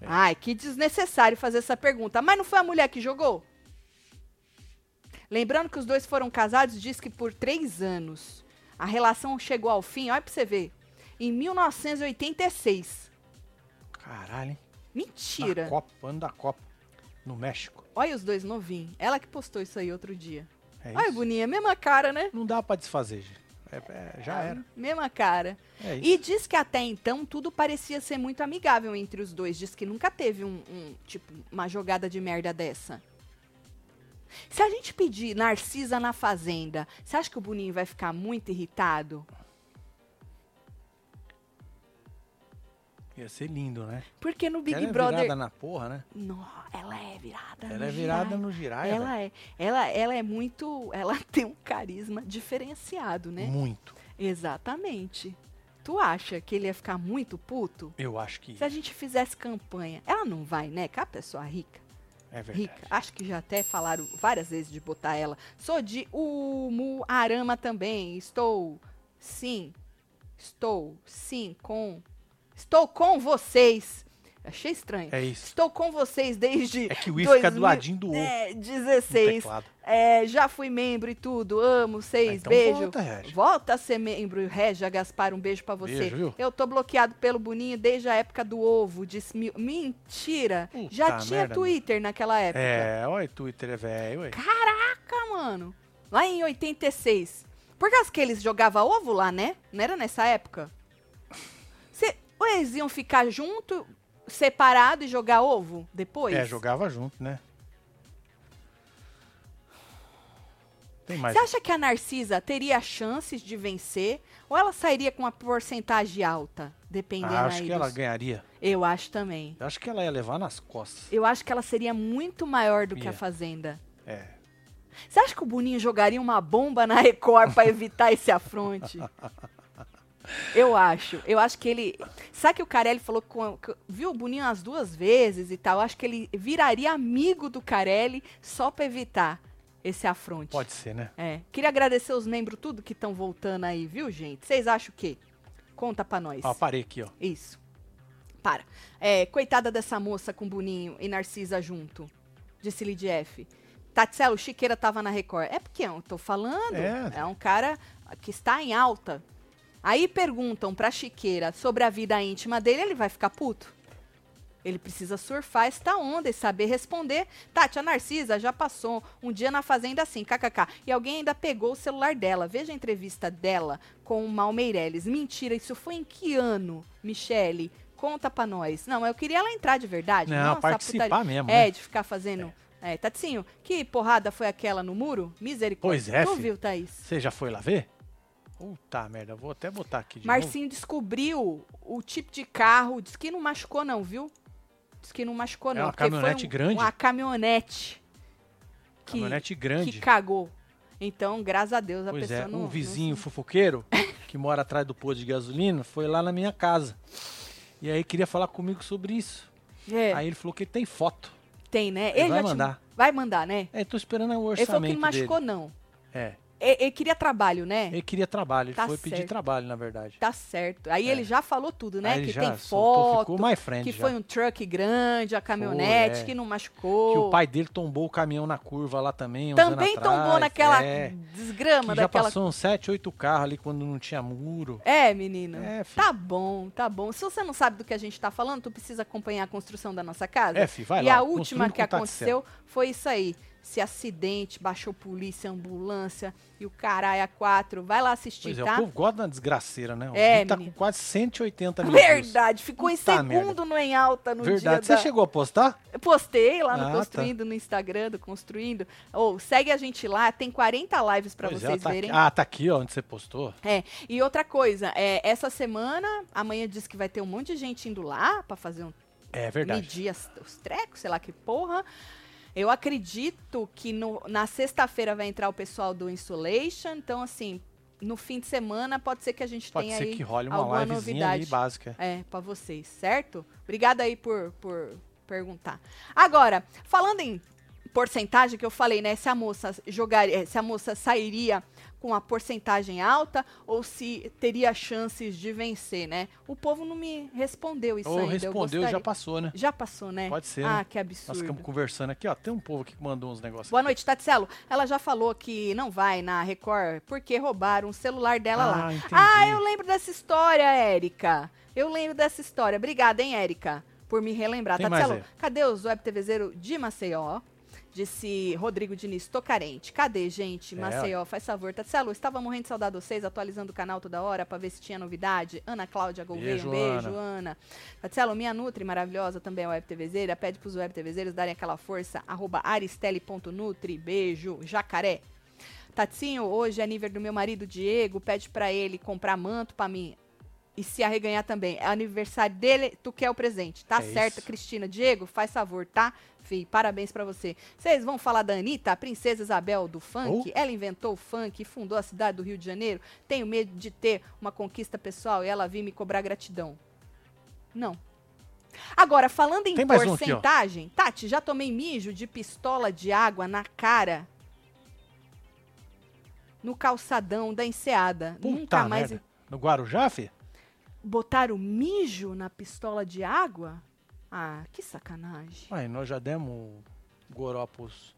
É. Ai, que desnecessário fazer essa pergunta. Mas não foi a mulher que jogou? Lembrando que os dois foram casados, diz que por três anos. A relação chegou ao fim, olha pra você ver, em 1986. Caralho? Mentira. Na Copa, ano da Copa. No México. Olha os dois novinhos. Ela que postou isso aí outro dia. É Olha? Boninha, mesma cara, né? Não dá pra desfazer, gente. É, é, já era. Mesma cara. É. E diz que até então tudo parecia ser muito amigável entre os dois. Diz que nunca teve um, um, tipo, uma jogada de merda dessa. Se a gente pedir Narcisa na Fazenda, você acha que o Boninho vai ficar muito irritado? Ia ser lindo, né? Porque no Big ela é Brother. virada na porra, né? Ela é virada. Ela no é virada giraia. no giraia. Ela é, ela, ela é muito. Ela tem um carisma diferenciado, né? Muito. Exatamente. Tu acha que ele ia ficar muito puto? Eu acho que Se a gente fizesse campanha, ela não vai, né? Que a pessoa rica, é verdade. rica. Acho que já até falaram várias vezes de botar ela. Sou de Umuarama também. Estou, sim, estou, sim, com, estou com vocês. Achei estranho. É isso. Estou com vocês desde É que o I fica do 2000 ladinho do O. é, no 16. teclado. É, já fui membro e tudo. Amo vocês. Ah, então beijo. volta, Regi. Volta a ser membro, Regia Gaspar. Um beijo pra você. Beijo, viu? Eu tô bloqueado pelo Boninho desde a época do ovo. Disse, "Mi- mentira. Puta já tinha merda, Twitter naquela época. É, olha, Twitter é velho. Caraca, mano. Lá em 86. Por causa que eles jogavam ovo lá, né? Não era nessa época? Ou eles iam ficar junto, separado e jogar ovo depois? É, jogava junto, né? Tem mais. Você acha que a Narcisa teria chances de vencer? Ou ela sairia com uma porcentagem alta? Dependendo Ah, acho aí que ela dos- ganharia. Eu acho também. Eu acho que ela ia levar nas costas. Eu acho que ela seria muito maior do que a Ia. Fazenda. É. Você acha que o Boninho jogaria uma bomba na Record pra evitar esse afronte? Eu acho. Eu acho que ele. Sabe que o Carelli falou com. viu o Boninho as duas vezes e tal? Eu acho que ele viraria amigo do Carelli só pra evitar. esse afronte. Pode ser, né? É. Queria agradecer os membros tudo que estão voltando aí, viu, gente? Vocês acham o quê? Conta pra nós. Ó, parei aqui, ó. Isso. Para. É, coitada dessa moça com Boninho e Narcisa junto. Disse Lid F. Tatselo, Chiqueira tava na Record. É porque eu tô falando. É. É um cara que está em alta. Aí perguntam pra Chiqueira sobre a vida íntima dele, ele vai ficar puto. Ele precisa surfar esta onda e saber responder. Tati, a Narcisa já passou um dia na fazenda assim, kkk. E alguém ainda pegou o celular dela. Veja a entrevista dela com o Mal Meirelles. Mentira, isso foi em que ano, Michele? Conta pra nós. Não, eu queria ela entrar de verdade. Não, Nossa, participar putaria. mesmo, É, né? de ficar fazendo... É. Tatinho, que porrada foi aquela no muro? Misericórdia. Pois é, Tu fi. viu, Thaís? Você já foi lá ver? Puta merda, vou até botar aqui de Marcinho descobriu o tipo de carro. Diz que não machucou, não, viu? Diz que não machucou, É não. uma caminhonete um- grande? Uma caminhonete. novo. Que, Caminhonete grande. que cagou. Então, graças a Deus, a Pois pessoa é, não. um não- vizinho fofoqueiro que mora atrás do posto de gasolina foi lá na minha casa. E aí queria falar comigo sobre isso. É, Aí ele falou que tem foto. tem, né? ele vai já te- mandar. Vai mandar, né? É, tô esperando o Ele orçamento falou que não machucou, dele. não. É, Ele, ele queria trabalho, né? ele queria trabalho, ele Tá foi pedir certo. trabalho, na verdade. Tá certo. Aí É. ele já falou tudo, né? Aí que tem soltou, foto, ficou mais friend que já. foi um truck grande, a caminhonete, é. que não machucou. Que o pai dele tombou o caminhão na curva lá também, Também atrás, tombou naquela é. desgrama Que já daquela passou uns 7, 8 carros ali quando não tinha muro. É, menino. É, filho. tá bom, tá bom. Se você não sabe do que a gente tá falando, tu precisa acompanhar a construção da nossa casa. É, fi, vai e lá. a última que aconteceu foi isso aí. Esse acidente, baixou polícia, ambulância e o caralho a quatro. Vai lá assistir, Pois é, tá? o povo gosta da desgraceira, né? O É, tá menino. com quase 180 mil. Verdade, ficou em Puta segundo no em alta no Verdade. dia Você da... chegou a postar? Eu postei lá no Ah, Construindo, no Instagram do Construindo. Ou segue a gente lá, tem 40 lives pra Pois é, vocês tá verem. Aqui. Ah, tá aqui, ó, onde você postou. É, e outra coisa, é, essa semana, amanhã diz que vai ter um monte de gente indo lá pra fazer um É verdade. medir as- os trecos, sei lá que porra. Eu acredito que no- na sexta-feira vai entrar o pessoal do Insulation, então assim, no fim de semana pode ser que a gente Pode tenha ser aí que role uma alguma novidade. básica. É, pra vocês, certo? Obrigada aí por, por perguntar. Agora, falando em porcentagem que eu falei, né? Se a moça jogaria, se a moça sairia com a porcentagem alta ou se teria chances de vencer, né? O povo não me respondeu isso Ou ainda. eu respondeu e já passou, né? Já passou, né? Pode ser, Ah, né? que Nós absurdo. ficamos conversando aqui, ó. Tem um povo aqui que mandou uns negócios. Boa aqui. noite, Tatselo. Ela já falou que não vai na Record porque roubaram o celular dela lá. Ah, entendi. Ah, eu lembro dessa história, Érica. Eu lembro dessa história. Obrigada, hein, Érica, por me relembrar. Tem Tatselo, cadê os web TVzeiro de Maceió? Disse Rodrigo Diniz, tô carente. Cadê, gente? É, Maceió, faz favor. Tatselo, estava morrendo de saudade de vocês, atualizando o canal toda hora pra ver se tinha novidade. Ana Cláudia Gouveia, Beijo, um beijo, Ana. Ana. Tatselo, minha Nutri, maravilhosa, também é web TVzeira. Pede pros web TVzeiros darem aquela força. Arroba aristele.nutri, beijo. Jacaré. Tatinho, hoje é aniversário do meu marido Diego, pede pra ele comprar manto pra mim e se arreganhar também. É aniversário dele, tu quer o presente. Tá É certo, isso. Cristina. Diego, faz favor, tá? Fih, parabéns pra você. Vocês vão falar da Anitta, a princesa Isabel do funk? Oh. Ela inventou o funk e fundou a cidade do Rio de Janeiro? Tenho medo de ter uma conquista pessoal e ela vir me cobrar gratidão. Não. Agora, falando em mais um aqui, porcentagem, Tati, já tomei mijo de pistola de água na cara no calçadão da enseada. Puta Nunca mais merda. No Guarujá, fi? Botaram mijo na pistola de água? Ah, que sacanagem. Ué, nós já demos goró pros,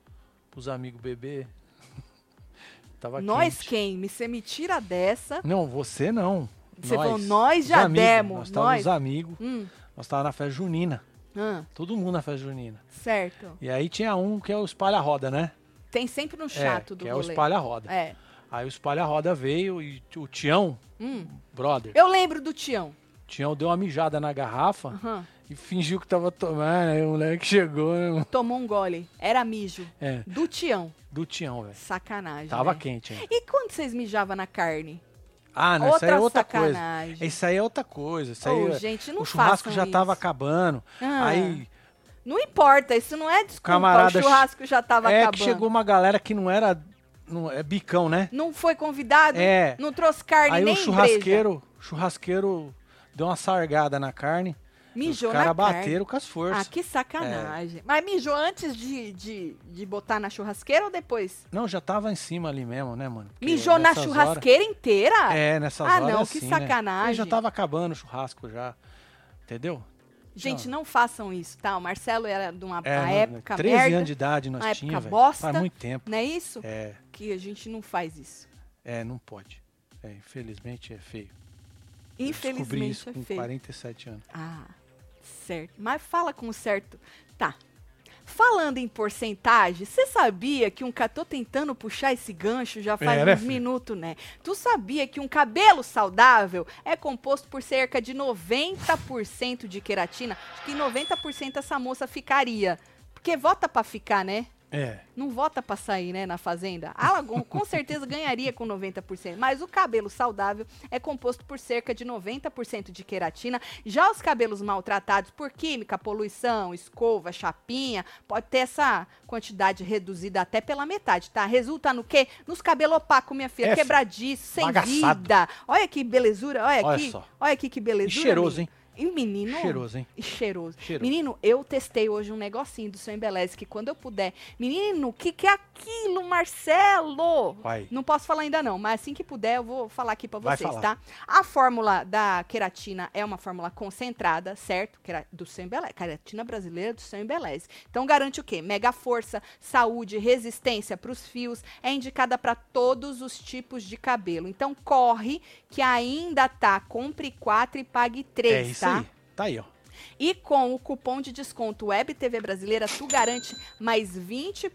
pros amigos bebê. Tava Nós quente. quem? Me- Você me tira dessa. Não, você não. Você nós, falou, nós já amigos. demos. Nós Nós. estávamos amigos. Hum, Nós estávamos na festa junina. ah, Todo mundo na festa junina. certo. E aí tinha um que é o espalha-roda, né? Tem sempre no É, chato do que é o rolê. espalha-roda. É. Aí o espalha-roda veio e o Tião, Hum. brother, Eu lembro do Tião. Tião deu uma mijada na garrafa Aham. e fingiu que tava tomando. Aí o moleque chegou, né? Tomou um gole. Era mijo. É, Do Tião. do Tião, velho. Sacanagem. Tava né? quente, hein? E quando vocês mijavam na carne? Ah, não, isso aí outra é outra coisa. sacanagem. Isso aí é outra coisa. Isso aí é- gente, não o churrasco já tava isso. acabando. Ah, Aí Não importa, isso não é desculpa. Camarada o churrasco já tava é acabando. que chegou uma galera que não era. Não, é bicão, né? Não foi convidado? É. Não trouxe carne Aí nem o churrasqueiro, churrasqueiro deu uma sargada na carne Mijou Os carne. bateram com as Ah, forças. que sacanagem. Mas mijou antes de, de, de botar na churrasqueira ou depois? Não, já tava em cima ali mesmo, né, mano? Porque Mijou na churrasqueira inteira? Horas, é, nessas Ah, horas não, é que assim, né? sacanagem. Aí já tava acabando o churrasco já. Entendeu? Gente, não façam isso, tá? O Marcelo era de uma É, no- época 13 merda, anos de idade nós tínhamos, época velho. bosta. Faz muito tempo. não é isso? É, Que a gente não faz isso. é, não pode. É, infelizmente é feio. Eu descobri Infelizmente isso é com feio. 47 anos. Ah, certo. Mas fala com certo. Tá. Falando em porcentagem, você sabia que um ca... Tô tentando puxar esse gancho já faz É, né, uns filho? minutos, né? Tu sabia que um cabelo saudável é composto por cerca de 90% de queratina? Acho que 90% essa moça ficaria. Porque vota pra ficar, né? É. Não vota pra sair, né, na fazenda. A Lagoon com certeza ganharia com 90%, mas o cabelo saudável é composto por cerca de 90% de queratina. Já os cabelos maltratados por química, poluição, escova, chapinha, pode ter essa quantidade reduzida até pela metade, tá? Resulta no quê? Nos cabelos opacos, minha filha, É, quebradiço, sem Bagaçado. vida. Olha que belezura, olha, Olha aqui. só. Olha aqui que E belezura. cheiroso, menino. hein? E menino. Cheiroso, hein? Cheiroso. Cheiroso. Menino, eu testei hoje um negocinho do seu Embeleze, que quando eu puder. Menino, o que, que é aquilo, Marcelo? Vai. Não posso falar ainda não, mas assim que puder eu vou falar aqui pra Vai vocês, tá? A fórmula da queratina é uma fórmula concentrada, certo? Do seu Embeleze, queratina brasileira do seu Embeleze. Então garante o quê? Mega força, saúde, resistência pros fios, é indicada para todos os tipos de cabelo. Então corre que ainda tá, compre 4 e pague 3, é isso tá? aí. Tá aí, ó. E com o cupom de desconto Web TV Brasileira, tu garante mais 20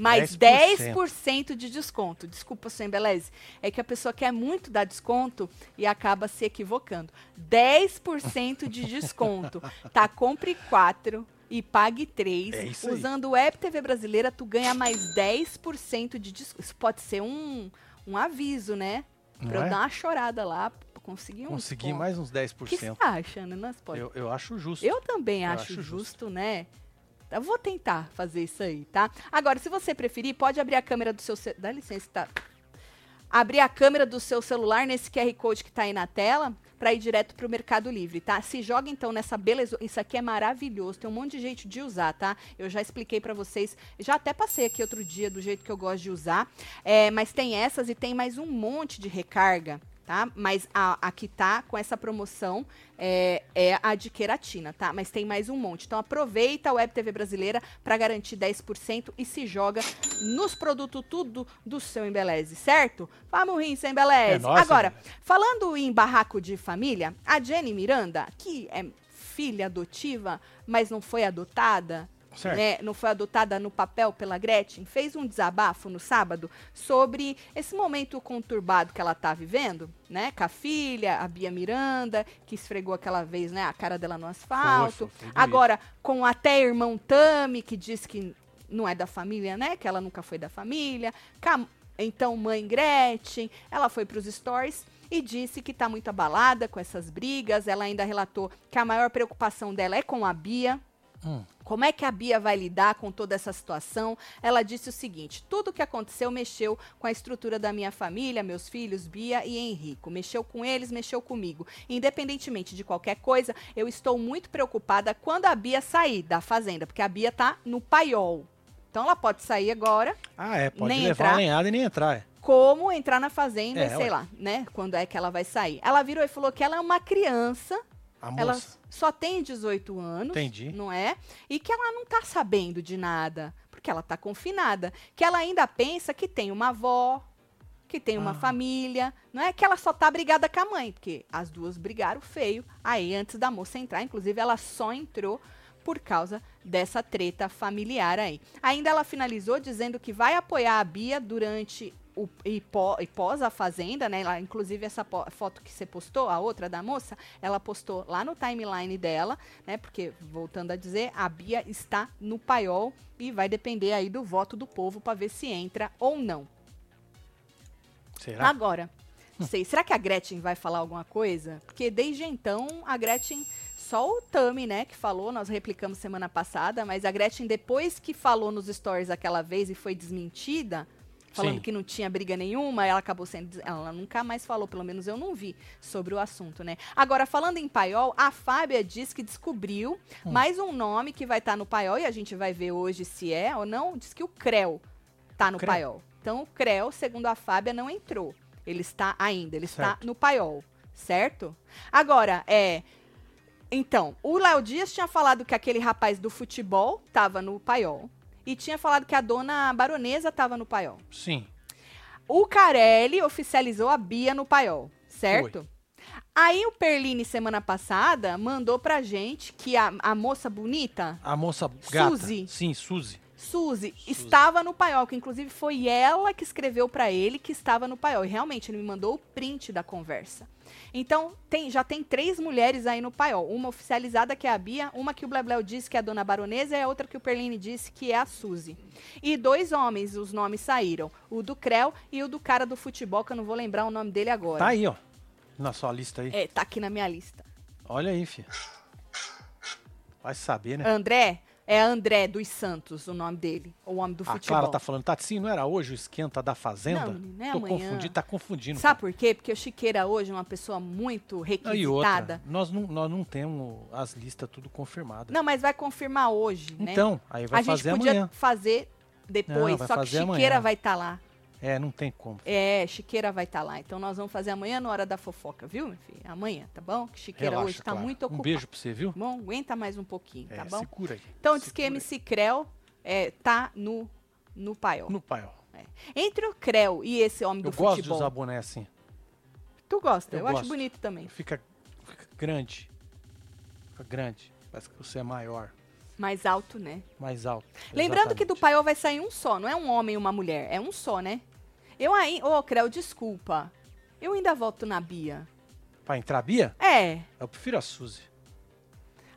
mais 10%, 10%. de desconto. Desculpa, seu Embeleze. É que a pessoa quer muito dar desconto e acaba se equivocando. 10% de desconto. Tá, compre 4 e pague 3. É. Usando o Web TV Brasileira, tu ganha mais 10% de desconto. Isso pode ser um, um aviso, né? Não Pra eu é? dar uma chorada lá, conseguir um Consegui desconto. mais uns O que você 10%. acha, né? Pode Eu, eu acho justo. eu também Eu acho, acho justo, justo. né? Eu vou tentar fazer isso aí, tá? Agora, se você preferir, pode abrir a câmera do seu... ce- Dá licença, tá? Abrir a câmera do seu celular nesse QR Code que tá aí na tela para ir direto pro Mercado Livre, tá? Se joga então nessa beleza, isso aqui é maravilhoso, tem um monte de jeito de usar, tá? Eu já expliquei para vocês, já até passei aqui outro dia do jeito que eu gosto de usar, é, mas tem essas e tem mais um monte de recarga, tá? Mas a, a que tá com essa promoção é, é a de queratina, tá? Mas tem mais um monte. Então aproveita a Web TV brasileira para garantir 10% e se joga nos produtos tudo do seu Embeleze, certo? Vamos rir, seu Embeleze. É Agora, falando em barraco de família, a Jenny Miranda, que é filha adotiva, mas não foi adotada. Né, não foi adotada no papel pela Gretchen, fez um desabafo no sábado sobre esse momento conturbado que ela tá vivendo, né? Com a filha, a Bia Miranda, que esfregou aquela vez, né, a cara dela no asfalto. bonito. Agora, com até irmão Tami, que diz que não é da família, né? Que ela nunca foi da família. Com então, mãe Gretchen, ela foi pros stories e disse que tá muito abalada com essas brigas. Ela ainda relatou que a maior preocupação dela é com a Bia, Hum. como é que a Bia vai lidar com toda essa situação? Ela disse o seguinte: tudo o que aconteceu mexeu com a estrutura da minha família, meus filhos, Bia e Henrico. Mexeu com eles, mexeu comigo. Independentemente de qualquer coisa, eu estou muito preocupada quando a Bia sair da fazenda, porque a Bia tá no paiol. Então ela pode sair agora, Ah, é. Pode Nem levar entrar. uma lenhada e nem entrar. É. como entrar na fazenda, É, e sei ué. lá, né? Quando é que ela vai sair. Ela virou e falou que ela é uma criança A ela moça. só tem 18 anos, Entendi. não é? E que ela não tá sabendo de nada, porque ela tá confinada. Que ela ainda pensa que tem uma avó, que tem uma Ah. família, não é que ela só tá brigada com a mãe, porque as duas brigaram feio aí antes da moça entrar, inclusive ela só entrou por causa dessa treta familiar aí. Ainda ela finalizou dizendo que vai apoiar a Bia durante o, e, pó- e pós a fazenda, né? Ela, inclusive essa foto que você postou, a outra da moça, ela postou lá no timeline dela, né? Porque voltando a dizer, a Bia está no paiol e vai depender aí do voto do povo para ver se entra ou não. Será? Agora, não sei, será que a Gretchen vai falar alguma coisa? Porque desde então a Gretchen, só o Tami, né, que falou, nós replicamos semana passada, mas a Gretchen, depois que falou nos stories aquela vez e foi desmentida, falando Sim. que não tinha briga nenhuma, ela acabou sendo. Ela nunca mais falou, pelo menos eu não vi sobre o assunto, né? Agora, falando em paiol, a Fábia diz que descobriu Hum. mais um nome que vai estar no paiol, e a gente vai ver hoje se é ou não. Diz que o Creu tá no Creu. paiol. Então, o Creu, segundo a Fábia, não entrou. Ele está ainda, ele está Certo. no paiol, certo? Agora, é. Então, o Léo Dias tinha falado que aquele rapaz do futebol tava no paiol. E tinha falado que a dona baronesa tava no paiol. Sim. O Carelli oficializou a Bia no paiol, certo? Aí o Perline, semana passada, mandou pra gente que a, a moça bonita, A moça gata. Suzy. Sim, Suzy. Suzy, estava no paiol, que inclusive foi ela que escreveu pra ele que estava no paiol. E realmente, ele me mandou o print da conversa. Então, tem, já tem três mulheres aí no paiol. Uma oficializada, que é a Bia, uma que o Blebleu disse que é a dona baronesa, e a outra que o Perline disse que é a Suzy. E dois homens, os nomes saíram. O do Creu e o do cara do futebol, que eu não vou lembrar o nome dele agora. Tá aí, ó. Na sua lista aí. É, tá aqui na minha lista. Olha aí, filha. Vai saber, né? André, é André dos Santos, o nome dele. O homem do A futebol. Clara tá falando, tá sim, não era hoje o esquenta da Fazenda? Não, menino, é Tô amanhã. confundindo, tá confundindo. Sabe por quê? Porque o Chiqueira hoje é uma pessoa muito requisitada. E outra, nós não, nós não temos as listas tudo confirmadas. Não, mas vai confirmar hoje, né? Então, aí vai a gente fazer podia amanhã. fazer depois, Não, só que Chiqueira amanhã. vai estar lá. É, não tem como. É, Chiqueira vai estar lá. Então nós vamos fazer amanhã na hora da fofoca, viu, meu filho? Amanhã, tá bom? Que Chiqueira Relaxa, hoje tá Clara. muito Um ocupada. beijo pra você, viu? Bom, aguenta mais um pouquinho, É, tá bom? segura aí. Então diz que MC Creu é, tá no, no paiol. No paiol. Entre o Creu e esse homem do Eu gosto de futebol. usar boné assim. Tu gosta? Eu, Eu acho bonito também. Fica, fica grande. Fica grande. Parece que você é maior. Mais alto, né? Mais alto. Lembrando que do paiol vai sair um só, não é um homem e uma mulher, é um só, né? Eu aí, ô Creu, desculpa. Eu ainda voto na Bia. Pra entrar Bia, É. eu prefiro a Suzy.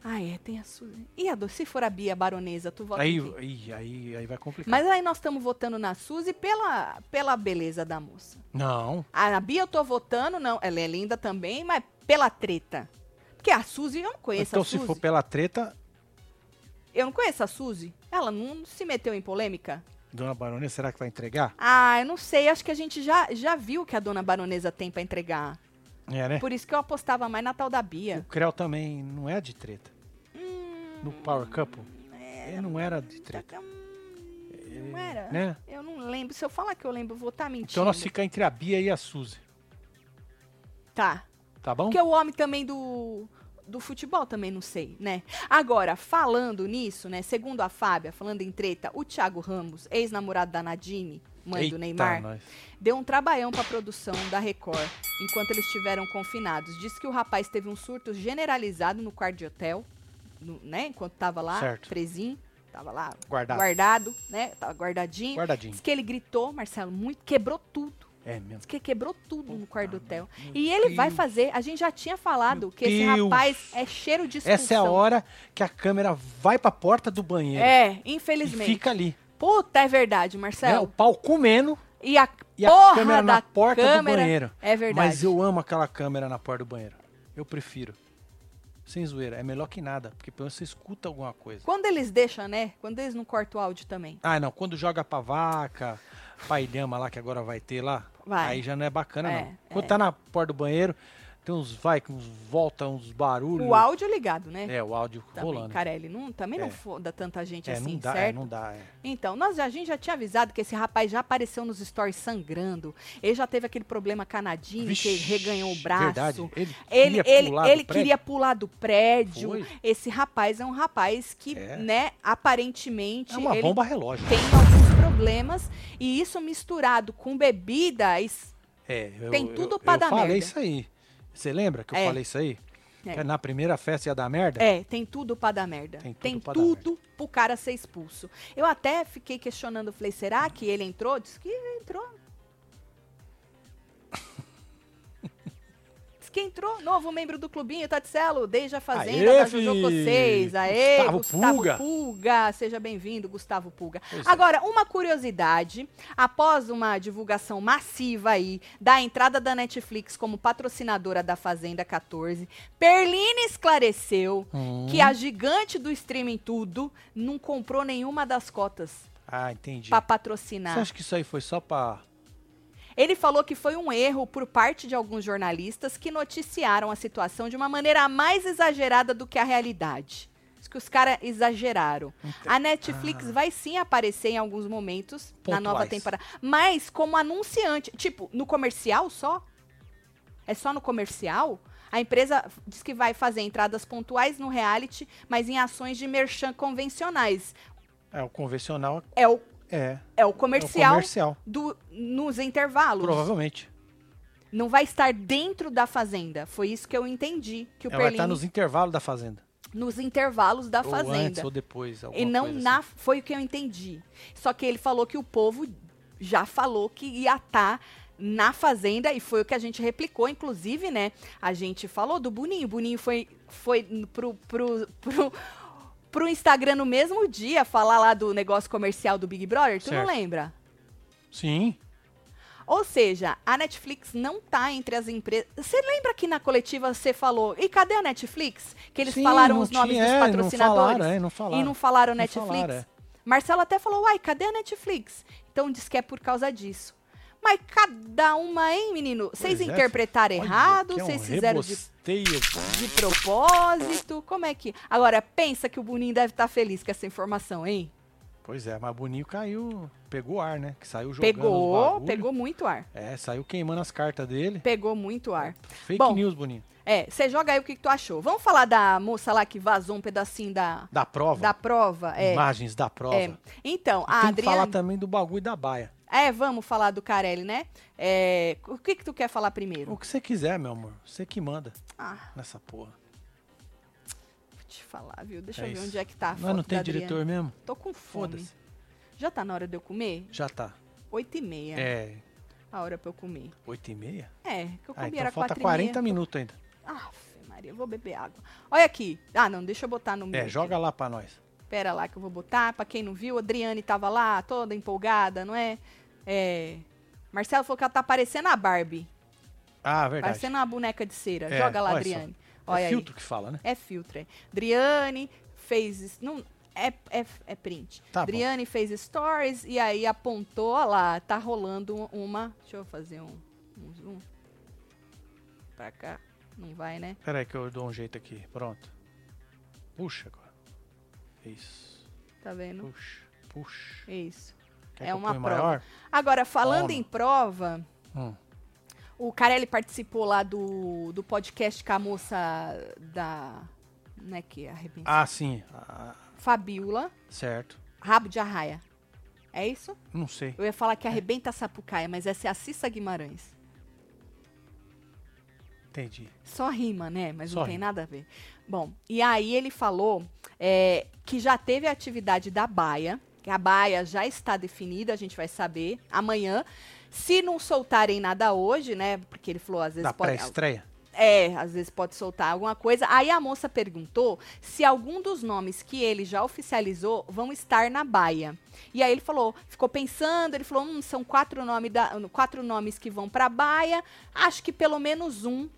Ah, é, tem a Suzy. E a do, se for a Bia baronesa, tu vota Aí, aí, aí, aí vai complicar. Mas aí nós estamos votando na Suzy pela, pela beleza da moça. Não. A Bia eu tô votando, não, ela é linda também, mas pela treta. Porque a Suzy, eu não conheço então, a se Suzy. for pela treta, Eu não conheço a Suzy. Ela não se meteu em polêmica? Dona Baronesa, será que vai entregar? Ah, eu não sei. Acho que a gente já, já viu o que a dona baronesa tem pra entregar. É, né? Por isso que eu apostava mais na tal da O Bia. Creu também não é de treta. Hum, No Power Couple, ele não era de treta. hum, não era? Né? Eu não lembro. Se eu falar que eu lembro, eu vou estar mentindo. Então nós fica entre a Bia e a Suzy. Tá. Tá bom? Porque o homem também do, do futebol também não sei, né? Agora, falando nisso, né? Segundo a Fábia, falando em treta, o Thiago Ramos, ex-namorado da Nadine, mãe Eita, do Neymar, nós. deu um trabalhão pra produção da Record enquanto eles estiveram confinados. Diz que o rapaz teve um surto generalizado no quarto de hotel, no- né? Enquanto tava lá, Certo. presinho, tava lá Guardado. guardado, né? Tava guardadinho. Guardadinho. Diz que ele gritou, Marcelo, muito, quebrou tudo. É mesmo. Que quebrou tudo no Puta quarto do hotel. E ele vai Deus. fazer, a gente já tinha falado Meu que esse Deus. rapaz é cheiro de expulsão. Essa é a hora que a câmera vai pra porta do banheiro. É, E infelizmente. fica ali. Puta, é verdade? Marcelo. O pau comendo E a e a câmera da na porta câmera do banheiro. É verdade. Mas eu amo aquela câmera na porta do banheiro. Eu prefiro. Sem zoeira. É melhor que nada. Porque pelo menos você escuta alguma coisa. Quando eles deixam, né? Quando eles não cortam o áudio também. Ah, não. Quando joga pra vaca, pra ilhama lá, que agora vai ter lá. Vai. Aí já não é bacana, É, não. Quando é. tá na porta do banheiro, tem uns vai, que uns volta, uns barulhos. O áudio ligado, né? É, o áudio Também, rolando. Carelli, não, também não É. foda tanta gente é, assim, não dá, é, certo? não dá. É. Então, nós, a gente já tinha avisado que esse rapaz já apareceu nos stories sangrando. Ele já teve aquele problema canadinho, que Vixe, reganhou o braço. Verdade. Ele, Ele, queria ele, pular ele do prédio? queria pular do prédio. Foi. Esse rapaz é um rapaz que, É. né, aparentemente, É uma ele bomba relógio. tem alguns problemas. E isso misturado com bebida. is- É, eu, Tem tudo eu, pra eu dar falei merda. isso aí. Você lembra que eu É. falei isso aí? É. Que na primeira festa ia dar merda? É, tem tudo pra dar merda. Tem tudo Tem tudo pro cara ser expulso. Eu até fiquei questionando, falei, será que ele entrou? Diz que entrou. Que entrou, novo membro do clubinho, Tatselo, desde a Fazenda Aê, da Jojo fi! Vocês. Aê, Gustavo Gustavo, Pulga. Pulga. Seja bem-vindo, Gustavo Pulga. Pois é. Agora, uma curiosidade, após uma divulgação massiva aí da entrada da Netflix como patrocinadora da Fazenda 14, Perline esclareceu Hum. que a gigante do streaming tudo não comprou nenhuma das cotas Ah, entendi. pra Você patrocinar. acha que isso aí foi só pra. Ele falou que foi um erro por parte de alguns jornalistas que noticiaram a situação de uma maneira mais exagerada do que a realidade. Diz que os caras exageraram. A Netflix vai sim aparecer em alguns momentos na nova Pontuais. temporada, mas como anunciante, tipo, no comercial só? É só no comercial? A empresa diz que vai fazer entradas pontuais no reality, mas em ações de merchan convencionais. É, o convencional É o, é. é o É o comercial, comercial. do, nos intervalos. Provavelmente. Não vai estar dentro da fazenda. Foi isso que eu entendi. Que o Ela vai Perlini, estar nos... nos intervalos da fazenda. intervalos da Ou fazenda. antes ou depois. e não coisa na. assim. Foi o que eu entendi. Só que ele falou que o povo já falou que ia estar na fazenda e foi o que a gente replicou, inclusive, né? A gente falou do Boninho. O Boninho foi, foi pro, pro, pro, pro Instagram no mesmo dia falar lá do negócio comercial do Big Brother. Tu não Certo. lembra? Sim. Ou seja, a Netflix não tá entre as empresas. Você lembra que na coletiva você falou, e cadê a Netflix? Que eles Sim, falaram não os nomes tinha- dos é, não patrocinadores. falaram, é, não falaram. E não falaram Não Netflix? falaram, é. Marcelo até falou, uai, cadê a Netflix? Então diz que é por causa disso. Mas cada uma, hein, menino? Vocês é, interpretaram Olha, errado, que é um vocês fizeram de, rebosteio. de propósito. Como é que. Agora, pensa que o Boninho deve estar feliz com essa informação, hein? Pois é, mas o Boninho caiu, pegou ar, né? Que saiu jogando Pegou, pegou muito ar. É, saiu queimando as cartas dele. Pegou muito ar. Fake Bom, news, Boninho. É, você joga aí o que, que tu achou. Vamos falar da moça lá que vazou um pedacinho da, Da prova. da prova? É. Imagens da prova. é. Então, a Tem que falar Adriane. também do bagulho da baia. É, vamos falar do Carelli, né? É, o que, que tu quer falar primeiro? O que você quiser, meu amor. Você que manda Ah, nessa porra. vou te falar, viu? Deixa É eu ver isso. onde é que tá a Mas não tem diretor mesmo? Tô com fome. Foda-se. Já tá na hora de eu comer? Já tá. Oito e meia. É. A hora pra eu comer. 8 e meia? É, que eu Ah, comi então era falta quatro e 40 meia. minutos ainda. Aff, Maria, eu vou beber água. Olha aqui. Ah, não, deixa eu botar no meu. É, joga lá pra nós. Pera lá que eu vou botar. Pra quem não viu, a Adriane tava lá, toda empolgada, não é? É. Marcelo falou que ela tá parecendo a Barbie. Ah, verdade. Parecendo uma boneca de cera. É, Joga lá, olha Adriane. É Olha aí. filtro que fala, né? É filtro, é. Adriane fez. Não, é, é, é print. Tá bom. Adriane fez stories e aí apontou, ó lá, tá rolando uma. Deixa eu fazer um, um zoom. Pra cá. Não vai, né? Pera aí que eu dou um jeito aqui. Pronto. Puxa agora. Isso. Tá vendo? Puxa. Puxa. Isso. Quer É uma prova. maior? Agora, falando Toma. em prova, Hum. o Carelli participou lá do, do podcast com a moça da. Né, que arrebentou. Ah, sim. Ah, Fabiola, certo. Rabo de Arraia. É isso? Não sei. Eu ia falar que arrebenta a Sapucaia, mas essa é a Cissa Guimarães. Entendi. Só rima, né? Mas não Só tem rima. nada a ver. Bom, e aí ele falou é, que já teve a atividade da Baia, que a Baia já está definida, a gente vai saber amanhã. Se não soltarem nada hoje, né? Porque ele falou, às vezes Da pode. pré-estreia? É, às vezes pode soltar alguma coisa. Aí a moça perguntou se algum dos nomes que ele já oficializou vão estar na baia. E aí ele falou, ficou pensando, ele falou, hum, são quatro, nome da, quatro nomes que vão pra baia. Acho que pelo menos um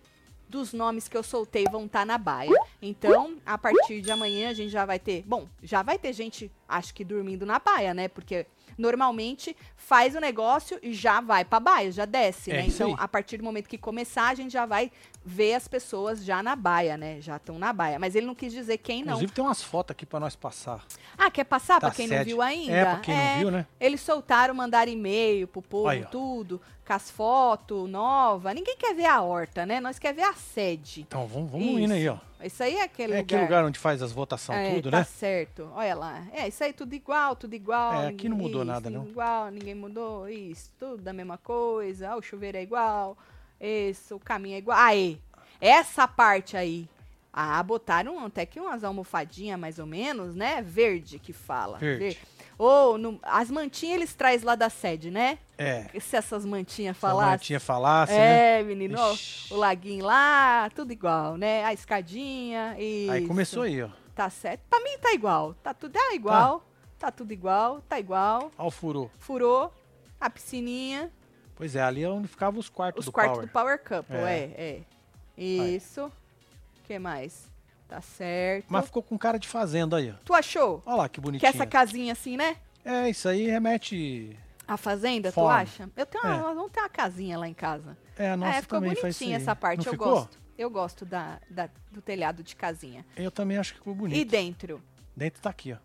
dos nomes que eu soltei vão estar na baia. Então, a partir de amanhã a gente já vai ter. Bom, já vai ter gente, acho que dormindo na baia, né? Porque normalmente faz o negócio e já vai pra baia, já desce, É né? Então, aí. a partir do momento que começar, a gente já vai ver as pessoas já na baia, né? Já estão na baia. Mas ele não quis dizer quem não. Inclusive tem umas fotos aqui pra nós passar. Ah, quer passar da pra quem não viu ainda? É, pra quem não viu, né? Eles soltaram, mandaram e-mail pro povo, Aí, ó. Com as fotos nova. Ninguém quer ver a horta, né? Nós quer ver a sede. Então vamos, vamos Isso. indo aí, ó. Isso aí é aquele É lugar. aquele lugar onde faz as votações, É, tudo, tá né? certo. Olha lá. É, isso aí tudo igual, tudo igual. É, aqui não mudou isso, nada, não. Igual, ninguém mudou. Isso, tudo da mesma coisa. Ah, o chuveiro é igual. Esse, o caminho é igual. Aí, essa parte aí. Ah, botaram até que umas almofadinhas, mais ou menos, né? Verde que fala. Verde. Ou no- as mantinhas eles traz lá da sede, né? É. Se essas mantinhas falassem. Martinha falasse, né? É, menino, ó, Ixi. o laguinho lá, tudo igual, né? A escadinha e. Aí começou aí, ó. Tá certo. Pra mim tá igual. Tá tudo é igual. Tá. tudo igual. Tá igual. Ó o furou. Furou. A piscininha. Pois é, ali é onde ficavam os quartos Os do quartos Power. do Power Couple. É. É, é. Isso. O que mais? Tá certo. Mas ficou com cara de fazenda aí, ó. Tu achou? Olha lá que Que bonitinho. essa casinha assim, né? É, isso aí remete. A fazenda, tu Fome. acha? Eu tenho uma, É. nós vamos ter uma casinha lá em casa. É, a nossa é, ficou também isso bonitinha essa parte, Não eu ficou? gosto. Eu gosto da, da- do telhado de casinha. Eu também acho que ficou bonito. E dentro? Dentro tá aqui, ó.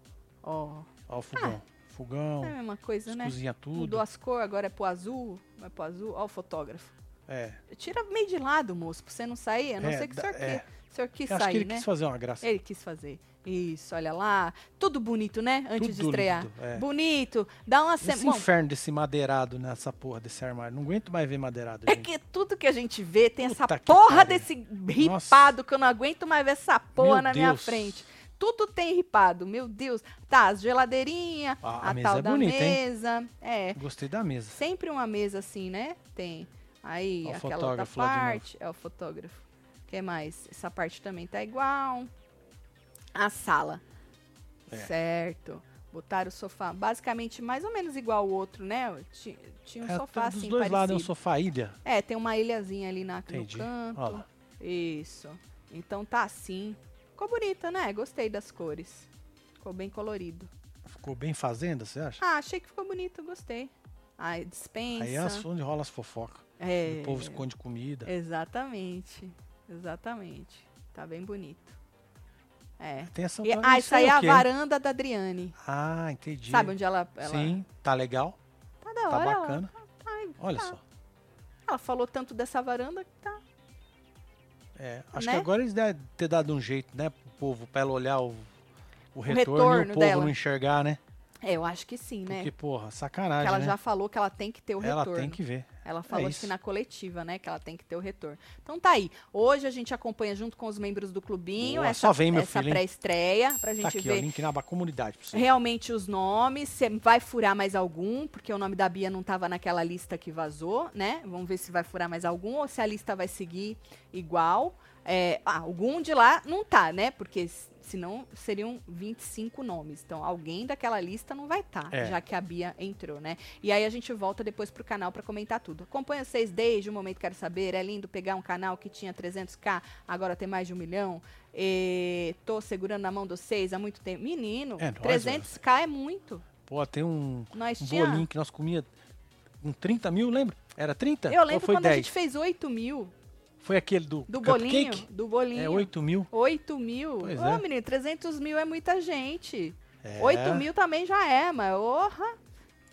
Ó, Ó o fogão. fogão, é a mesma coisa, né? cozinha tudo. Mudou as cores, agora é pro azul, vai pro azul. Ó o fotógrafo. É. Tira meio de lado, moço, pra você não sair. A não É, ser que o dá- senhor, é. O senhor quis Eu acho sair, que ele né? quis fazer uma graça. Ele quis fazer. Isso, olha lá. Tudo bonito, né? Antes de Tudo estrear. lindo, é. Bonito. Dá uma Esse semana. inferno desse madeirado nessa porra desse armário. Não aguento mais ver madeirado, É gente. que tudo que a gente vê tem essa Puta que porra pariu. desse ripado que eu não aguento mais ver essa porra Meu na minha Deus. frente. Tudo tem ripado, meu Deus. Tá, as geladeirinhas, Ah, a a, mesa tal é da bonita, hein? mesa. É, Gostei da mesa. sempre uma mesa assim, né? Tem. Aí, Ó o aquela outra fotógrafo lá de novo. parte. É o fotógrafo. O que mais? Essa parte também tá igual. A sala. É. Certo. Botaram o sofá basicamente mais ou menos igual ao outro, né? Ti- Tinha um É, sofá tá assim dos dois lados é um parecido. sofá ilha. É, tem uma ilhazinha ali na, Entendi. no canto. Olha. Isso. Então tá assim. Ficou bonita, né? Gostei das cores. Ficou bem colorido. Ficou bem fazenda, você acha? Ah, achei que ficou bonito, gostei. Ah, dispensa. Aí é onde rola as fofocas. É, O povo esconde comida. Exatamente. Exatamente. Tá bem bonito. É. Tem essa E, ah, isso aí é o a varanda da Adriane. Ah, entendi. Sabe onde ela. ela Sim, tá legal. Tá da Tá hora. ela- bacana. Ai, Olha tá. só. Ela falou tanto dessa varanda que tá. É, acho Né? que agora eles devem ter dado um jeito, né, pro povo, pra ela olhar o, o retorno, e retorno o povo dela. não enxergar, né? É, eu acho que sim, né? Porque, porra, Porque sacanagem, ela né? já falou que ela tem que ter o ela retorno. tem que ver. Ela falou É que na coletiva, né? Que ela tem que ter o retorno. Então tá aí. Hoje a gente acompanha junto com os membros do clubinho Boa, essa, só vem, meu essa pré-estreia pra Tá gente aqui, ó, ver link na comunidade pra você. realmente os nomes. Se vai furar mais algum, porque o nome da Bia não tava naquela lista que vazou, né? Vamos ver se vai furar mais algum ou se a lista vai seguir igual. É, ah, algum de lá não tá, né? Porque senão seriam 25 nomes. Então alguém daquela lista não vai estar, É. já que a Bia entrou, né? E aí a gente volta depois pro canal pra comentar tudo. Acompanha vocês desde o momento Quero Saber. É lindo pegar um canal que tinha 300k, agora tem mais de um milhão. E tô segurando na mão de vocês há muito tempo. Menino, É nóis, 300k é muito. Pô, tem um, Nós um tinha... bolinho que nós comia com 30 mil, lembra? Era 30? Eu lembro quando 10? a gente fez 8 mil Foi aquele do, do cupcake? bolinho. Do bolinho. É 8 mil. 8 mil. Pois Ô, é. menino, 300 mil é muita gente. É, 8 mil também já é, mas orra,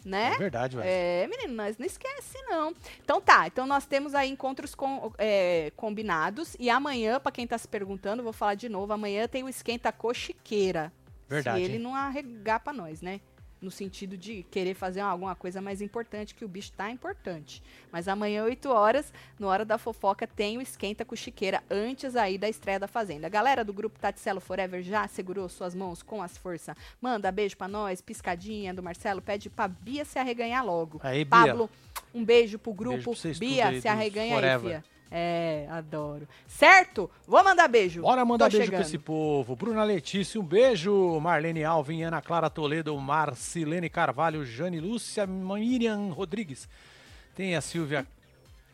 né? É verdade, velho. É, menino, nós não esquece, não. Então tá, então nós temos aí encontros com- é, combinados. E amanhã, pra quem tá se perguntando, vou falar de novo, amanhã tem o Esquenta Cochiqueira. Verdade, Se ele hein? não arregar pra nós, né? No sentido de querer fazer alguma coisa mais importante, que o bicho tá importante. Mas amanhã, 8 horas, no Hora da Fofoca, tem o Esquenta Cochiqueira, antes aí da estreia da Fazenda. A galera do grupo Taticelo Forever já segurou suas mãos com as forças. Manda beijo pra nós, piscadinha do Marcelo, pede pra Bia se arreganhar logo. Aí, Bia. Pablo, um beijo pro Beijo grupo. tudo Bia, se arreganha aí, fia. É, adoro. Certo? Vou mandar beijo. Bora mandar Tô beijo pra chegando. esse povo. Bruna Letícia, um beijo. Marlene Alvin, Ana Clara Toledo, Marcilene Carvalho, Jane Lúcia, Miriam Rodrigues. Tem a Silvia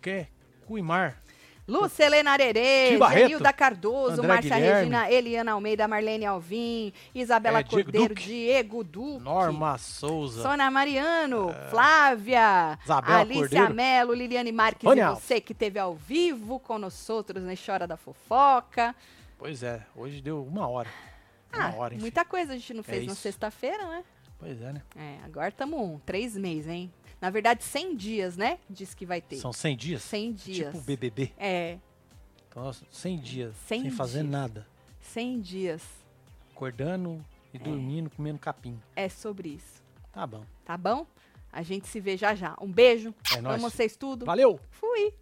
que Cuimar. Lúcia Helena Arerê, Genilda Cardoso, André Márcia Guilherme. Regina, Eliana Almeida, Marlene Alvim, Isabela É, Diego Cordeiro, Duque. Diego Duque, Norma Souza. Sônia Mariano, Flávia, Isabela Alicia Cordeiro. Melo, Liliane Marques e você que teve ao vivo com nós outros na Chora da Fofoca. Pois é, hoje deu uma hora. Ah, Uma hora, enfim. muita coisa a gente não fez na isso. sexta-feira, né? Pois é, né? É, agora estamos um, três meses, hein? Na verdade, 100 dias, né? Diz que vai ter. São 100 dias? 100 dias. Tipo BBB. É, Então, nós- 100 dias. 100 sem fazer dias. nada. 100 dias. Acordando e dormindo, comendo capim. É sobre isso. Tá bom. Tá bom? A gente se vê já já. Um beijo. É nóis. Amo vocês tudo. Valeu! Fui.